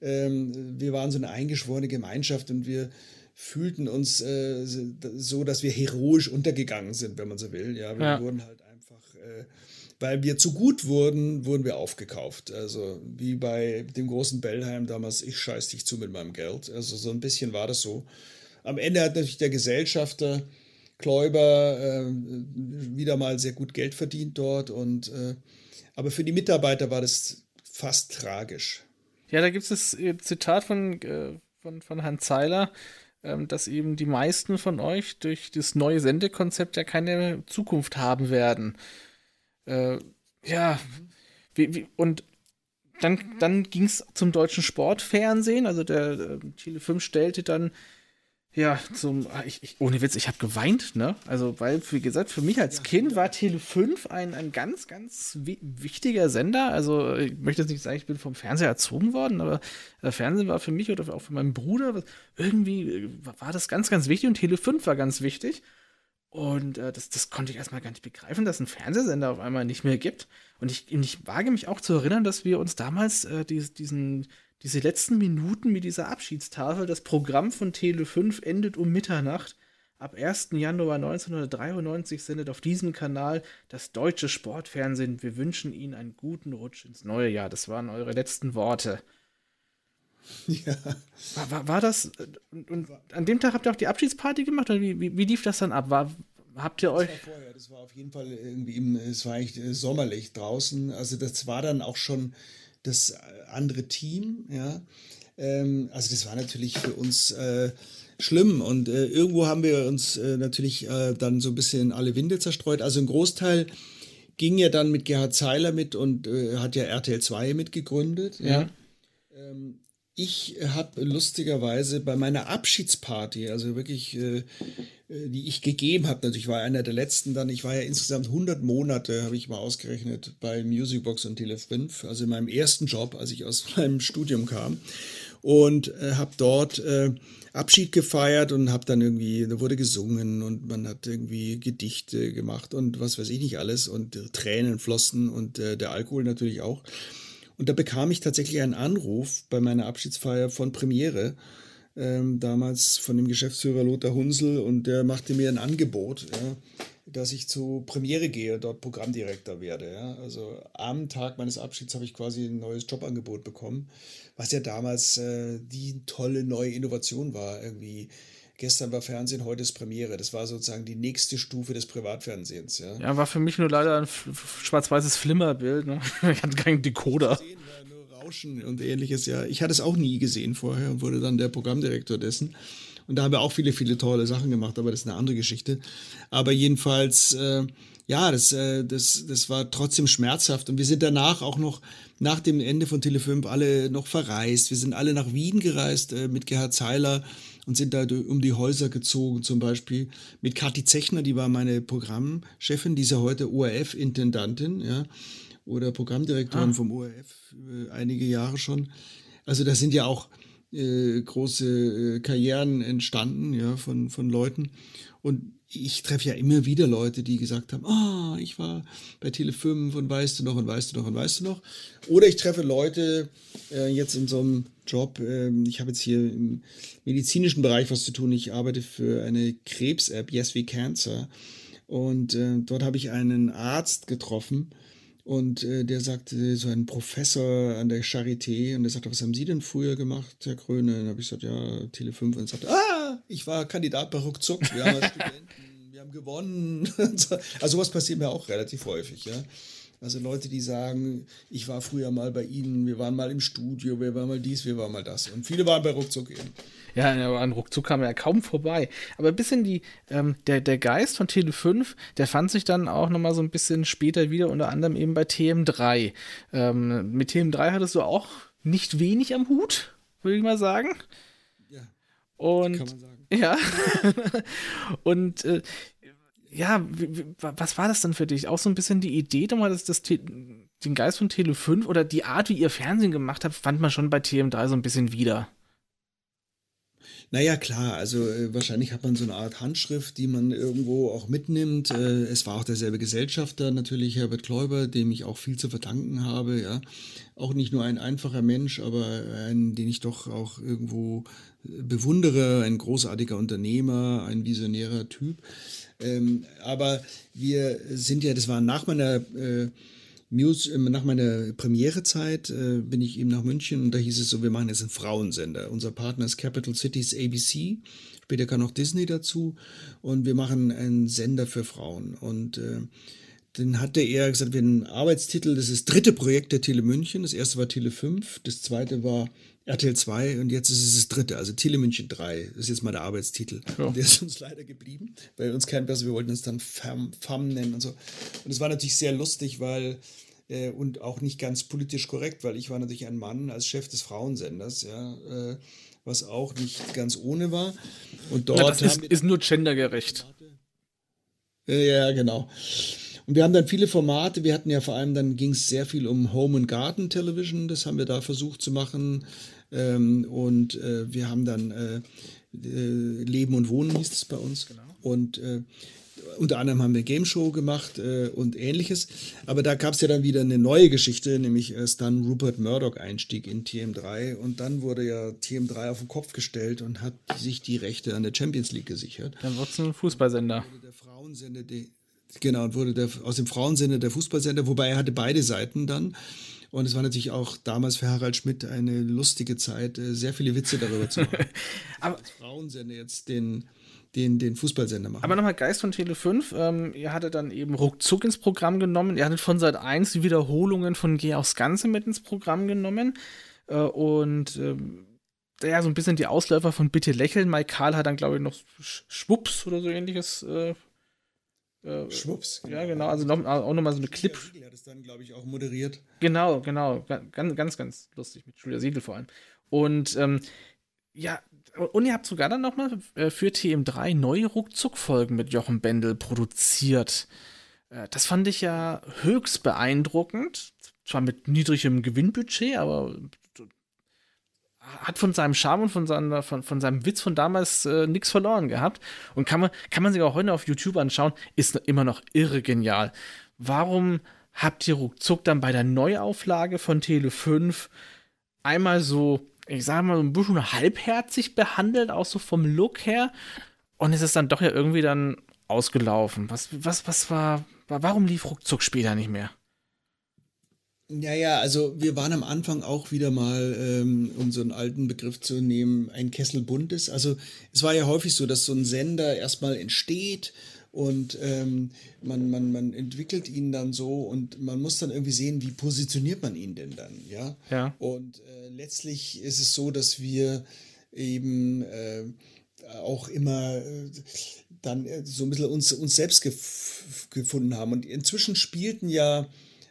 wir waren so eine eingeschworene Gemeinschaft und wir fühlten uns äh, so, dass wir heroisch untergegangen sind, wenn man so will. Ja, wir ja. wurden halt einfach äh, weil wir zu gut wurden, wurden wir aufgekauft. Also wie bei dem großen Bellheim damals, ich scheiß dich zu mit meinem Geld. Also so ein bisschen war das so. Am Ende hat natürlich der Gesellschafter Kläuber äh, wieder mal sehr gut Geld verdient dort. Und, äh, aber für die Mitarbeiter war das fast tragisch. Ja, da gibt es das äh, Zitat von, äh, von, von Hans Zeiler, ähm, dass eben die meisten von euch durch das neue Sendekonzept ja keine Zukunft haben werden. Äh, ja, wie, wie, und dann, dann ging es zum deutschen Sportfernsehen. Also der, der Chile 5 stellte dann ja, zum, ah, ich, ich, ohne Witz, ich habe geweint, ne? Also, weil, wie gesagt, für mich als Kind war Tele 5 ein, ein ganz, ganz wichtiger Sender. Also, ich möchte jetzt nicht sagen, ich bin vom Fernseher erzogen worden, aber äh, Fernsehen war für mich oder auch für meinen Bruder irgendwie äh, war das ganz, ganz wichtig und Tele 5 war ganz wichtig. Und äh, das, das konnte ich erstmal gar nicht begreifen, dass ein Fernsehsender auf einmal nicht mehr gibt. Und ich, ich wage mich auch zu erinnern, dass wir uns damals äh, die, diesen, diese letzten Minuten mit dieser Abschiedstafel, das Programm von Tele 5 endet um Mitternacht. Ab 1. Januar 1993 sendet auf diesem Kanal das deutsche Sportfernsehen. Wir wünschen Ihnen einen guten Rutsch ins neue Jahr. Das waren eure letzten Worte. Ja. War, war, war das. Und, und, an dem Tag habt ihr auch die Abschiedsparty gemacht? Oder wie, wie, wie lief das dann ab? War, habt ihr euch. Das war vorher, das war auf jeden Fall irgendwie im, es war eigentlich äh, sommerlich draußen. Also das war dann auch schon das äh, andere Team, ja. Ähm, also das war natürlich für uns äh, schlimm und äh, irgendwo haben wir uns äh, natürlich äh, dann so ein bisschen alle Winde zerstreut. Also ein Großteil ging ja dann mit Gerhard Zeiler mit und hat ja RTL 2 mitgegründet. Ja. ja. Ähm, ich habe lustigerweise bei meiner Abschiedsparty, also wirklich, äh, äh die ich gegeben habe, natürlich war einer der letzten dann, ich war ja insgesamt 100 Monate, habe ich mal ausgerechnet, bei Musicbox und Tele5, also in meinem ersten Job, als ich aus (laughs) meinem Studium kam und äh, habe dort äh, Abschied gefeiert und habe dann irgendwie, da wurde gesungen und man hat irgendwie Gedichte gemacht und was weiß ich nicht alles und Tränen flossen und äh, der Alkohol natürlich auch. Und da bekam ich tatsächlich einen Anruf bei meiner Abschiedsfeier von Premiere, ähm, damals von dem Geschäftsführer Lothar Hunsel, und der machte mir ein Angebot, ja, dass ich zu Premiere gehe, dort Programmdirektor werde. Ja. Also am Tag meines Abschieds habe ich quasi ein neues Jobangebot bekommen, was ja damals äh, die tolle neue Innovation war, irgendwie Gestern war Fernsehen, heute ist Premiere. Das war sozusagen die nächste Stufe des Privatfernsehens. Ja, ja war für mich nur leider ein schwarz-weißes Flimmerbild. Ne? (laughs) Ich hatte keinen Decoder. nur Rauschen und ähnliches. Ja, ich hatte es auch nie gesehen vorher und wurde dann der Programmdirektor dessen. Und da haben wir auch viele, viele tolle Sachen gemacht, aber das ist eine andere Geschichte. Aber jedenfalls, äh, ja, das, äh, das, das war trotzdem schmerzhaft. Und wir sind danach auch noch, nach dem Ende von Tele5, alle noch verreist. Wir sind alle nach Wien gereist äh, mit Gerhard Zeiler und sind da um die Häuser gezogen, zum Beispiel mit Kathi Zechner, die war meine Programmchefin, die ist ja heute ORF-Intendantin, ja, oder Programmdirektorin ah. vom ORF, äh, einige Jahre schon. Also da sind ja auch äh, große äh, Karrieren entstanden, ja, von, von Leuten. Und ich treffe ja immer wieder Leute, die gesagt haben, ah, oh, ich war bei Tele5 und weißt du noch und weißt du noch und weißt du noch. Oder ich treffe Leute äh, jetzt in so einem Job, äh, ich habe jetzt hier im medizinischen Bereich was zu tun. Ich arbeite für eine Krebs-App, Yes We Cancer. Und äh, dort habe ich einen Arzt getroffen, und äh, der sagte, so ein Professor an der Charité, und der sagte, was haben Sie denn früher gemacht, Herr Kröne? Dann habe ich gesagt, ja, Tele 5. Und er sagte, ah, ich war Kandidat bei Ruckzuck, wir haben Studenten, (laughs) wir haben gewonnen. (laughs) also sowas passiert mir auch relativ häufig, ja. Also Leute, die sagen, ich war früher mal bei Ihnen, wir waren mal im Studio, wir waren mal dies, wir waren mal das. Und viele waren bei Ruckzuck eben. Ja, an Ruckzuck kam er ja kaum vorbei. Aber ein bisschen die, ähm, der, der Geist von Tele 5, der fand sich dann auch nochmal so ein bisschen später wieder, unter anderem eben bei TM3. Ähm, mit TM3 hattest du auch nicht wenig am Hut, würde ich mal sagen. Ja. Und, kann man sagen. Ja. (laughs) Und äh, ja, was war das dann für dich? Auch so ein bisschen die Idee, mal das, das, den Geist von Tele 5 oder die Art, wie ihr Fernsehen gemacht habt, fand man schon bei TM3 so ein bisschen wieder. Naja, klar, also äh, wahrscheinlich hat man so eine Art Handschrift, die man irgendwo auch mitnimmt. Äh, es war auch derselbe Gesellschafter, natürlich Herbert Kläuber, dem ich auch viel zu verdanken habe, ja. Auch nicht nur ein einfacher Mensch, aber ein, den ich doch auch irgendwo äh, bewundere, ein großartiger Unternehmer, ein visionärer Typ. Ähm, aber wir sind ja, das war nach meiner äh, Muse, äh, nach meiner Premierezeit äh, bin ich eben nach München und da hieß es so, wir machen jetzt einen Frauensender. Unser Partner ist Capital Cities ABC, später kam noch Disney dazu und wir machen einen Sender für Frauen. Und äh, dann hatte er gesagt, wir haben einen Arbeitstitel, das ist das dritte Projekt der Tele München. Das erste war Tele 5, das zweite war RTL 2 und jetzt ist es das dritte, also Tele München 3. Das ist jetzt mal der Arbeitstitel. Ja. Und der ist uns leider geblieben, weil uns kein besser, wir wollten es dann FAM, FAM nennen und so. Und es war natürlich sehr lustig, weil äh, und auch nicht ganz politisch korrekt, weil ich war natürlich ein Mann als Chef des Frauensenders, ja, äh, was auch nicht ganz ohne war. Und dort ja, das ist, ist nur gendergerecht. Ja, genau. Und wir haben dann viele Formate. Wir hatten ja vor allem, dann ging es sehr viel um Home and Garden Television. Das haben wir da versucht zu machen. Ähm, und äh, wir haben dann äh, äh, Leben und Wohnen hieß es bei uns. Genau. Und äh, unter anderem haben wir Game Show gemacht äh, und ähnliches. Aber da gab es ja dann wieder eine neue Geschichte, nämlich erst dann Rupert Murdoch Einstieg in TM3 und dann wurde ja TM3 auf den Kopf gestellt und hat sich die Rechte an der Champions League gesichert. Dann wurde es ein Fußballsender. Der Frauensender, die, genau, und wurde der, aus dem Frauensender der Fußballsender, wobei er hatte beide Seiten dann. Und es war natürlich auch damals für Harald Schmidt eine lustige Zeit, äh, sehr viele Witze darüber zu machen. (laughs) Aber als Frauensender jetzt den, den, den Fußballsender machen. Aber nochmal Geist von Tele 5, ähm, ihr hattet dann eben ruckzuck ins Programm genommen. Ihr hattet von Seit 1 die Wiederholungen von Geh aufs Ganze mit ins Programm genommen. Äh, und ähm, ja, so ein bisschen die Ausläufer von Bitte lächeln. Mike Karl hat dann, glaube ich, noch Schwupps oder so ähnliches äh, äh, Schwupps. Ja, genau. Also noch, auch nochmal so eine Clip. Julia Siegel hat es dann, glaube ich, auch moderiert. Genau, genau. Ganz, ganz, ganz lustig mit Julia Siegel vor allem. Und ähm, ja, und ihr habt sogar dann nochmal äh, für TM3 neue Ruckzuck-Folgen mit Jochen Bendel produziert. Äh, das fand ich ja höchst beeindruckend. Zwar mit niedrigem Gewinnbudget, aber hat von seinem Charme und von, seiner, von, von seinem Witz von damals äh, nichts verloren gehabt. Und kann man, kann man sich auch heute auf YouTube anschauen, ist immer noch irre genial. Warum habt ihr ruckzuck dann bei der Neuauflage von Tele 5 einmal so, ich sag mal, ein bisschen halbherzig behandelt, auch so vom Look her? Und es ist dann doch ja irgendwie dann ausgelaufen. Was, was, was war, warum lief ruckzuck später nicht mehr? Ja, ja, also wir waren am Anfang auch wieder mal, ähm, um so einen alten Begriff zu nehmen, ein Kessel buntes. Also es war ja häufig so, dass so ein Sender erstmal entsteht und ähm, man, man, man entwickelt ihn dann so und man muss dann irgendwie sehen, wie positioniert man ihn denn dann, ja? Ja. Und äh, letztlich ist es so, dass wir eben äh, auch immer äh, dann äh, so ein bisschen uns, uns selbst gef gefunden haben. Und inzwischen spielten ja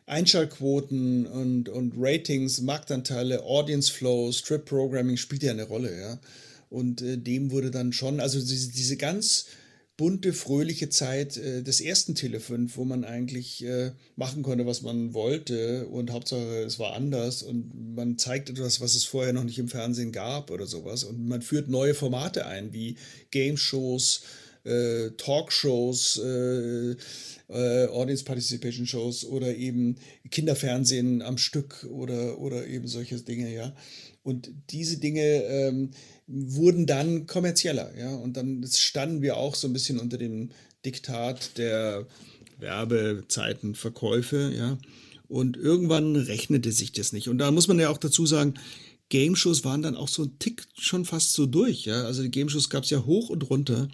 Einschaltquoten und, und Ratings, Marktanteile, Audience Flow, Strip Programming spielt ja eine Rolle, ja. Und äh, dem wurde dann schon, also diese, diese ganz bunte, fröhliche Zeit äh, des ersten Telefon, wo man eigentlich äh, machen konnte, was man wollte und Hauptsache es war anders und man zeigt etwas, was es vorher noch nicht im Fernsehen gab oder sowas und man führt neue Formate ein, wie Game Shows, äh, Talkshows, äh, äh, Audience Participation Shows oder eben Kinderfernsehen am Stück oder, oder eben solche Dinge, ja. Und diese Dinge ähm, wurden dann kommerzieller, ja. Und dann standen wir auch so ein bisschen unter dem Diktat der Werbezeiten, Verkäufe, ja. Und irgendwann rechnete sich das nicht. Und da muss man ja auch dazu sagen, Game-Shows waren dann auch so ein Tick schon fast so durch, ja. Also die Game-Shows gab es ja hoch und runter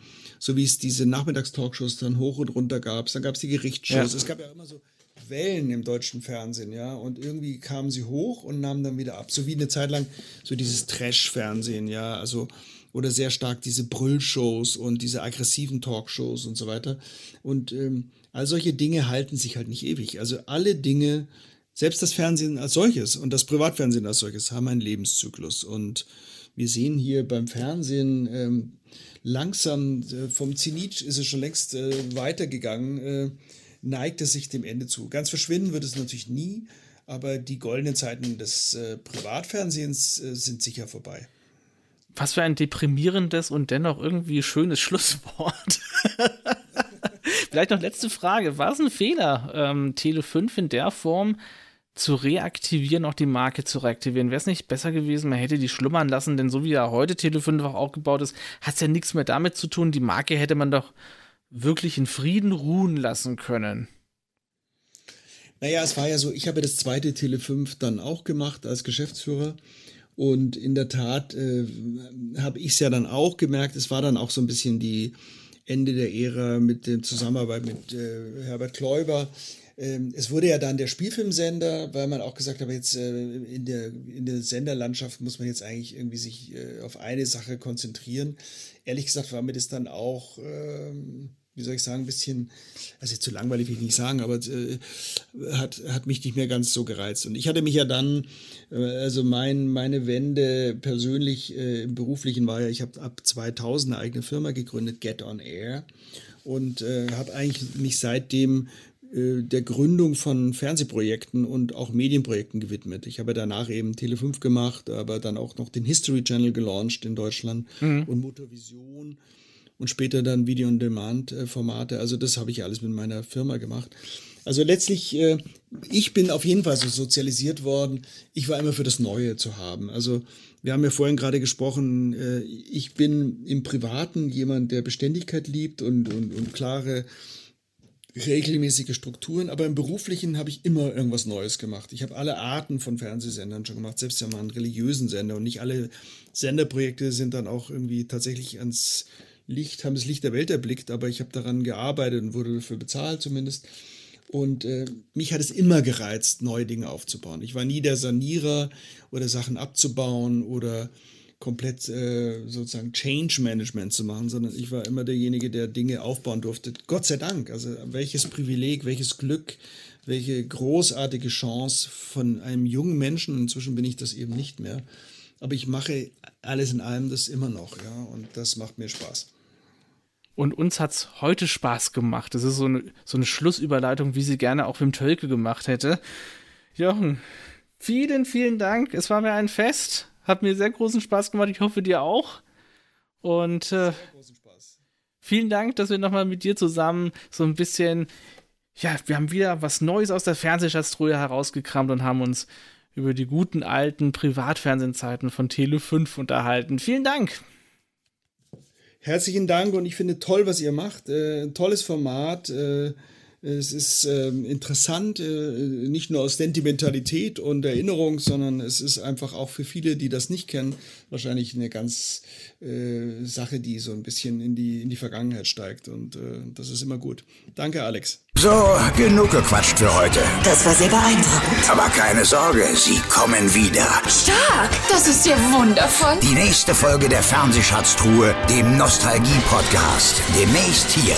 so wie es diese Nachmittagstalkshows dann hoch und runter gab. Dann gab es die Gerichtsshows. Ja. Es gab ja immer so Wellen im deutschen Fernsehen, ja. Und irgendwie kamen sie hoch und nahmen dann wieder ab. So wie eine Zeit lang so dieses Trash-Fernsehen, ja. Also, oder sehr stark diese Brüllshows und diese aggressiven Talkshows und so weiter. Und ähm, all solche Dinge halten sich halt nicht ewig. Also alle Dinge, selbst das Fernsehen als solches und das Privatfernsehen als solches, haben einen Lebenszyklus. Und wir sehen hier beim Fernsehen ähm, langsam äh, vom Zenit ist es schon längst äh, weitergegangen, äh, neigt es sich dem Ende zu. Ganz verschwinden wird es natürlich nie, aber die goldenen Zeiten des Privatfernsehens sind sicher vorbei. Was für ein deprimierendes und dennoch irgendwie schönes (laughs) Schlusswort. Vielleicht noch letzte Frage. War es ein Fehler, ähm, Tele 5 in der Form zu reaktivieren, auch die Marke zu reaktivieren? Wäre es nicht besser gewesen, man hätte die schlummern lassen, denn so wie ja heute Tele 5 auch aufgebaut ist, hat es ja nichts mehr damit zu tun. Die Marke hätte man doch wirklich in Frieden ruhen lassen können. Naja, es war ja so, ich habe das zweite Tele 5 dann auch gemacht als Geschäftsführer. Und in der Tat äh, habe ich es ja dann auch gemerkt, es war dann auch so ein bisschen die Ende der Ära mit der Zusammenarbeit mit äh, Herbert Kläuber. Ähm, es wurde ja dann der Spielfilmsender, weil man auch gesagt hat, jetzt äh, in, der, in der Senderlandschaft muss man jetzt eigentlich irgendwie sich äh, auf eine Sache konzentrieren. Ehrlich gesagt war mir das dann auch... Ähm, wie soll ich sagen, ein bisschen, also zu langweilig will ich nicht sagen, aber äh, hat, hat mich nicht mehr ganz so gereizt. Und ich hatte mich ja dann, äh, also mein, meine Wende persönlich äh, im Beruflichen war ja, ich habe ab 2000 eine eigene Firma gegründet, Get On Air, und äh, habe eigentlich mich seitdem der Gründung von Fernsehprojekten und auch Medienprojekten gewidmet. Ich habe danach eben Tele5 gemacht, aber dann auch noch den History Channel gelauncht in Deutschland mhm. und Motorvision und später dann Video-on-Demand-Formate. Also das habe ich alles mit meiner Firma gemacht. Also letztlich, äh, ich bin auf jeden Fall so sozialisiert worden. Ich war immer für das Neue zu haben. Also wir haben ja vorhin gerade gesprochen, äh, ich bin im Privaten jemand, der Beständigkeit liebt und, und, und klare regelmäßige Strukturen, aber im Beruflichen habe ich immer irgendwas Neues gemacht. Ich habe alle Arten von Fernsehsendern schon gemacht, selbst ja mal einen religiösen Sender und nicht alle Senderprojekte sind dann auch irgendwie tatsächlich ans Licht, haben das Licht der Welt erblickt, aber ich habe daran gearbeitet und wurde dafür bezahlt zumindest. Und äh, mich hat es immer gereizt, neue Dinge aufzubauen. Ich war nie der Sanierer oder Sachen abzubauen oder komplett äh, sozusagen Change Management zu machen, sondern ich war immer derjenige, der Dinge aufbauen durfte. Gott sei Dank. Also welches Privileg, welches Glück, welche großartige Chance von einem jungen Menschen. Inzwischen bin ich das eben nicht mehr. Aber ich mache alles in allem das immer noch, ja, und das macht mir Spaß. Und uns hat es heute Spaß gemacht. Das ist so eine, so eine Schlussüberleitung, wie sie gerne auch Wim Tölke gemacht hätte. Jochen, vielen, vielen Dank. Es war mir ein Fest. Hat mir sehr großen Spaß gemacht. Ich hoffe, dir auch. Und äh, vielen Dank, dass wir nochmal mit dir zusammen so ein bisschen, ja, wir haben wieder was Neues aus der Fernsehschatztruhe herausgekramt und haben uns über die guten alten Privatfernsehzeiten von Tele 5 unterhalten. Vielen Dank. Herzlichen Dank und ich finde toll, was ihr macht. Äh, tolles Format. Äh, es ist äh, interessant, äh, nicht nur aus Sentimentalität und Erinnerung, sondern es ist einfach auch für viele, die das nicht kennen, wahrscheinlich eine ganz äh, Sache, die so ein bisschen in die, in die Vergangenheit steigt. Und äh, das ist immer gut. Danke, Alex. So, genug gequatscht für heute. Das war sehr beeindruckend. Aber keine Sorge, sie kommen wieder. Stark! Das ist ja wundervoll. Die nächste Folge der Fernsehschatztruhe, dem Nostalgie-Podcast. Demnächst hier.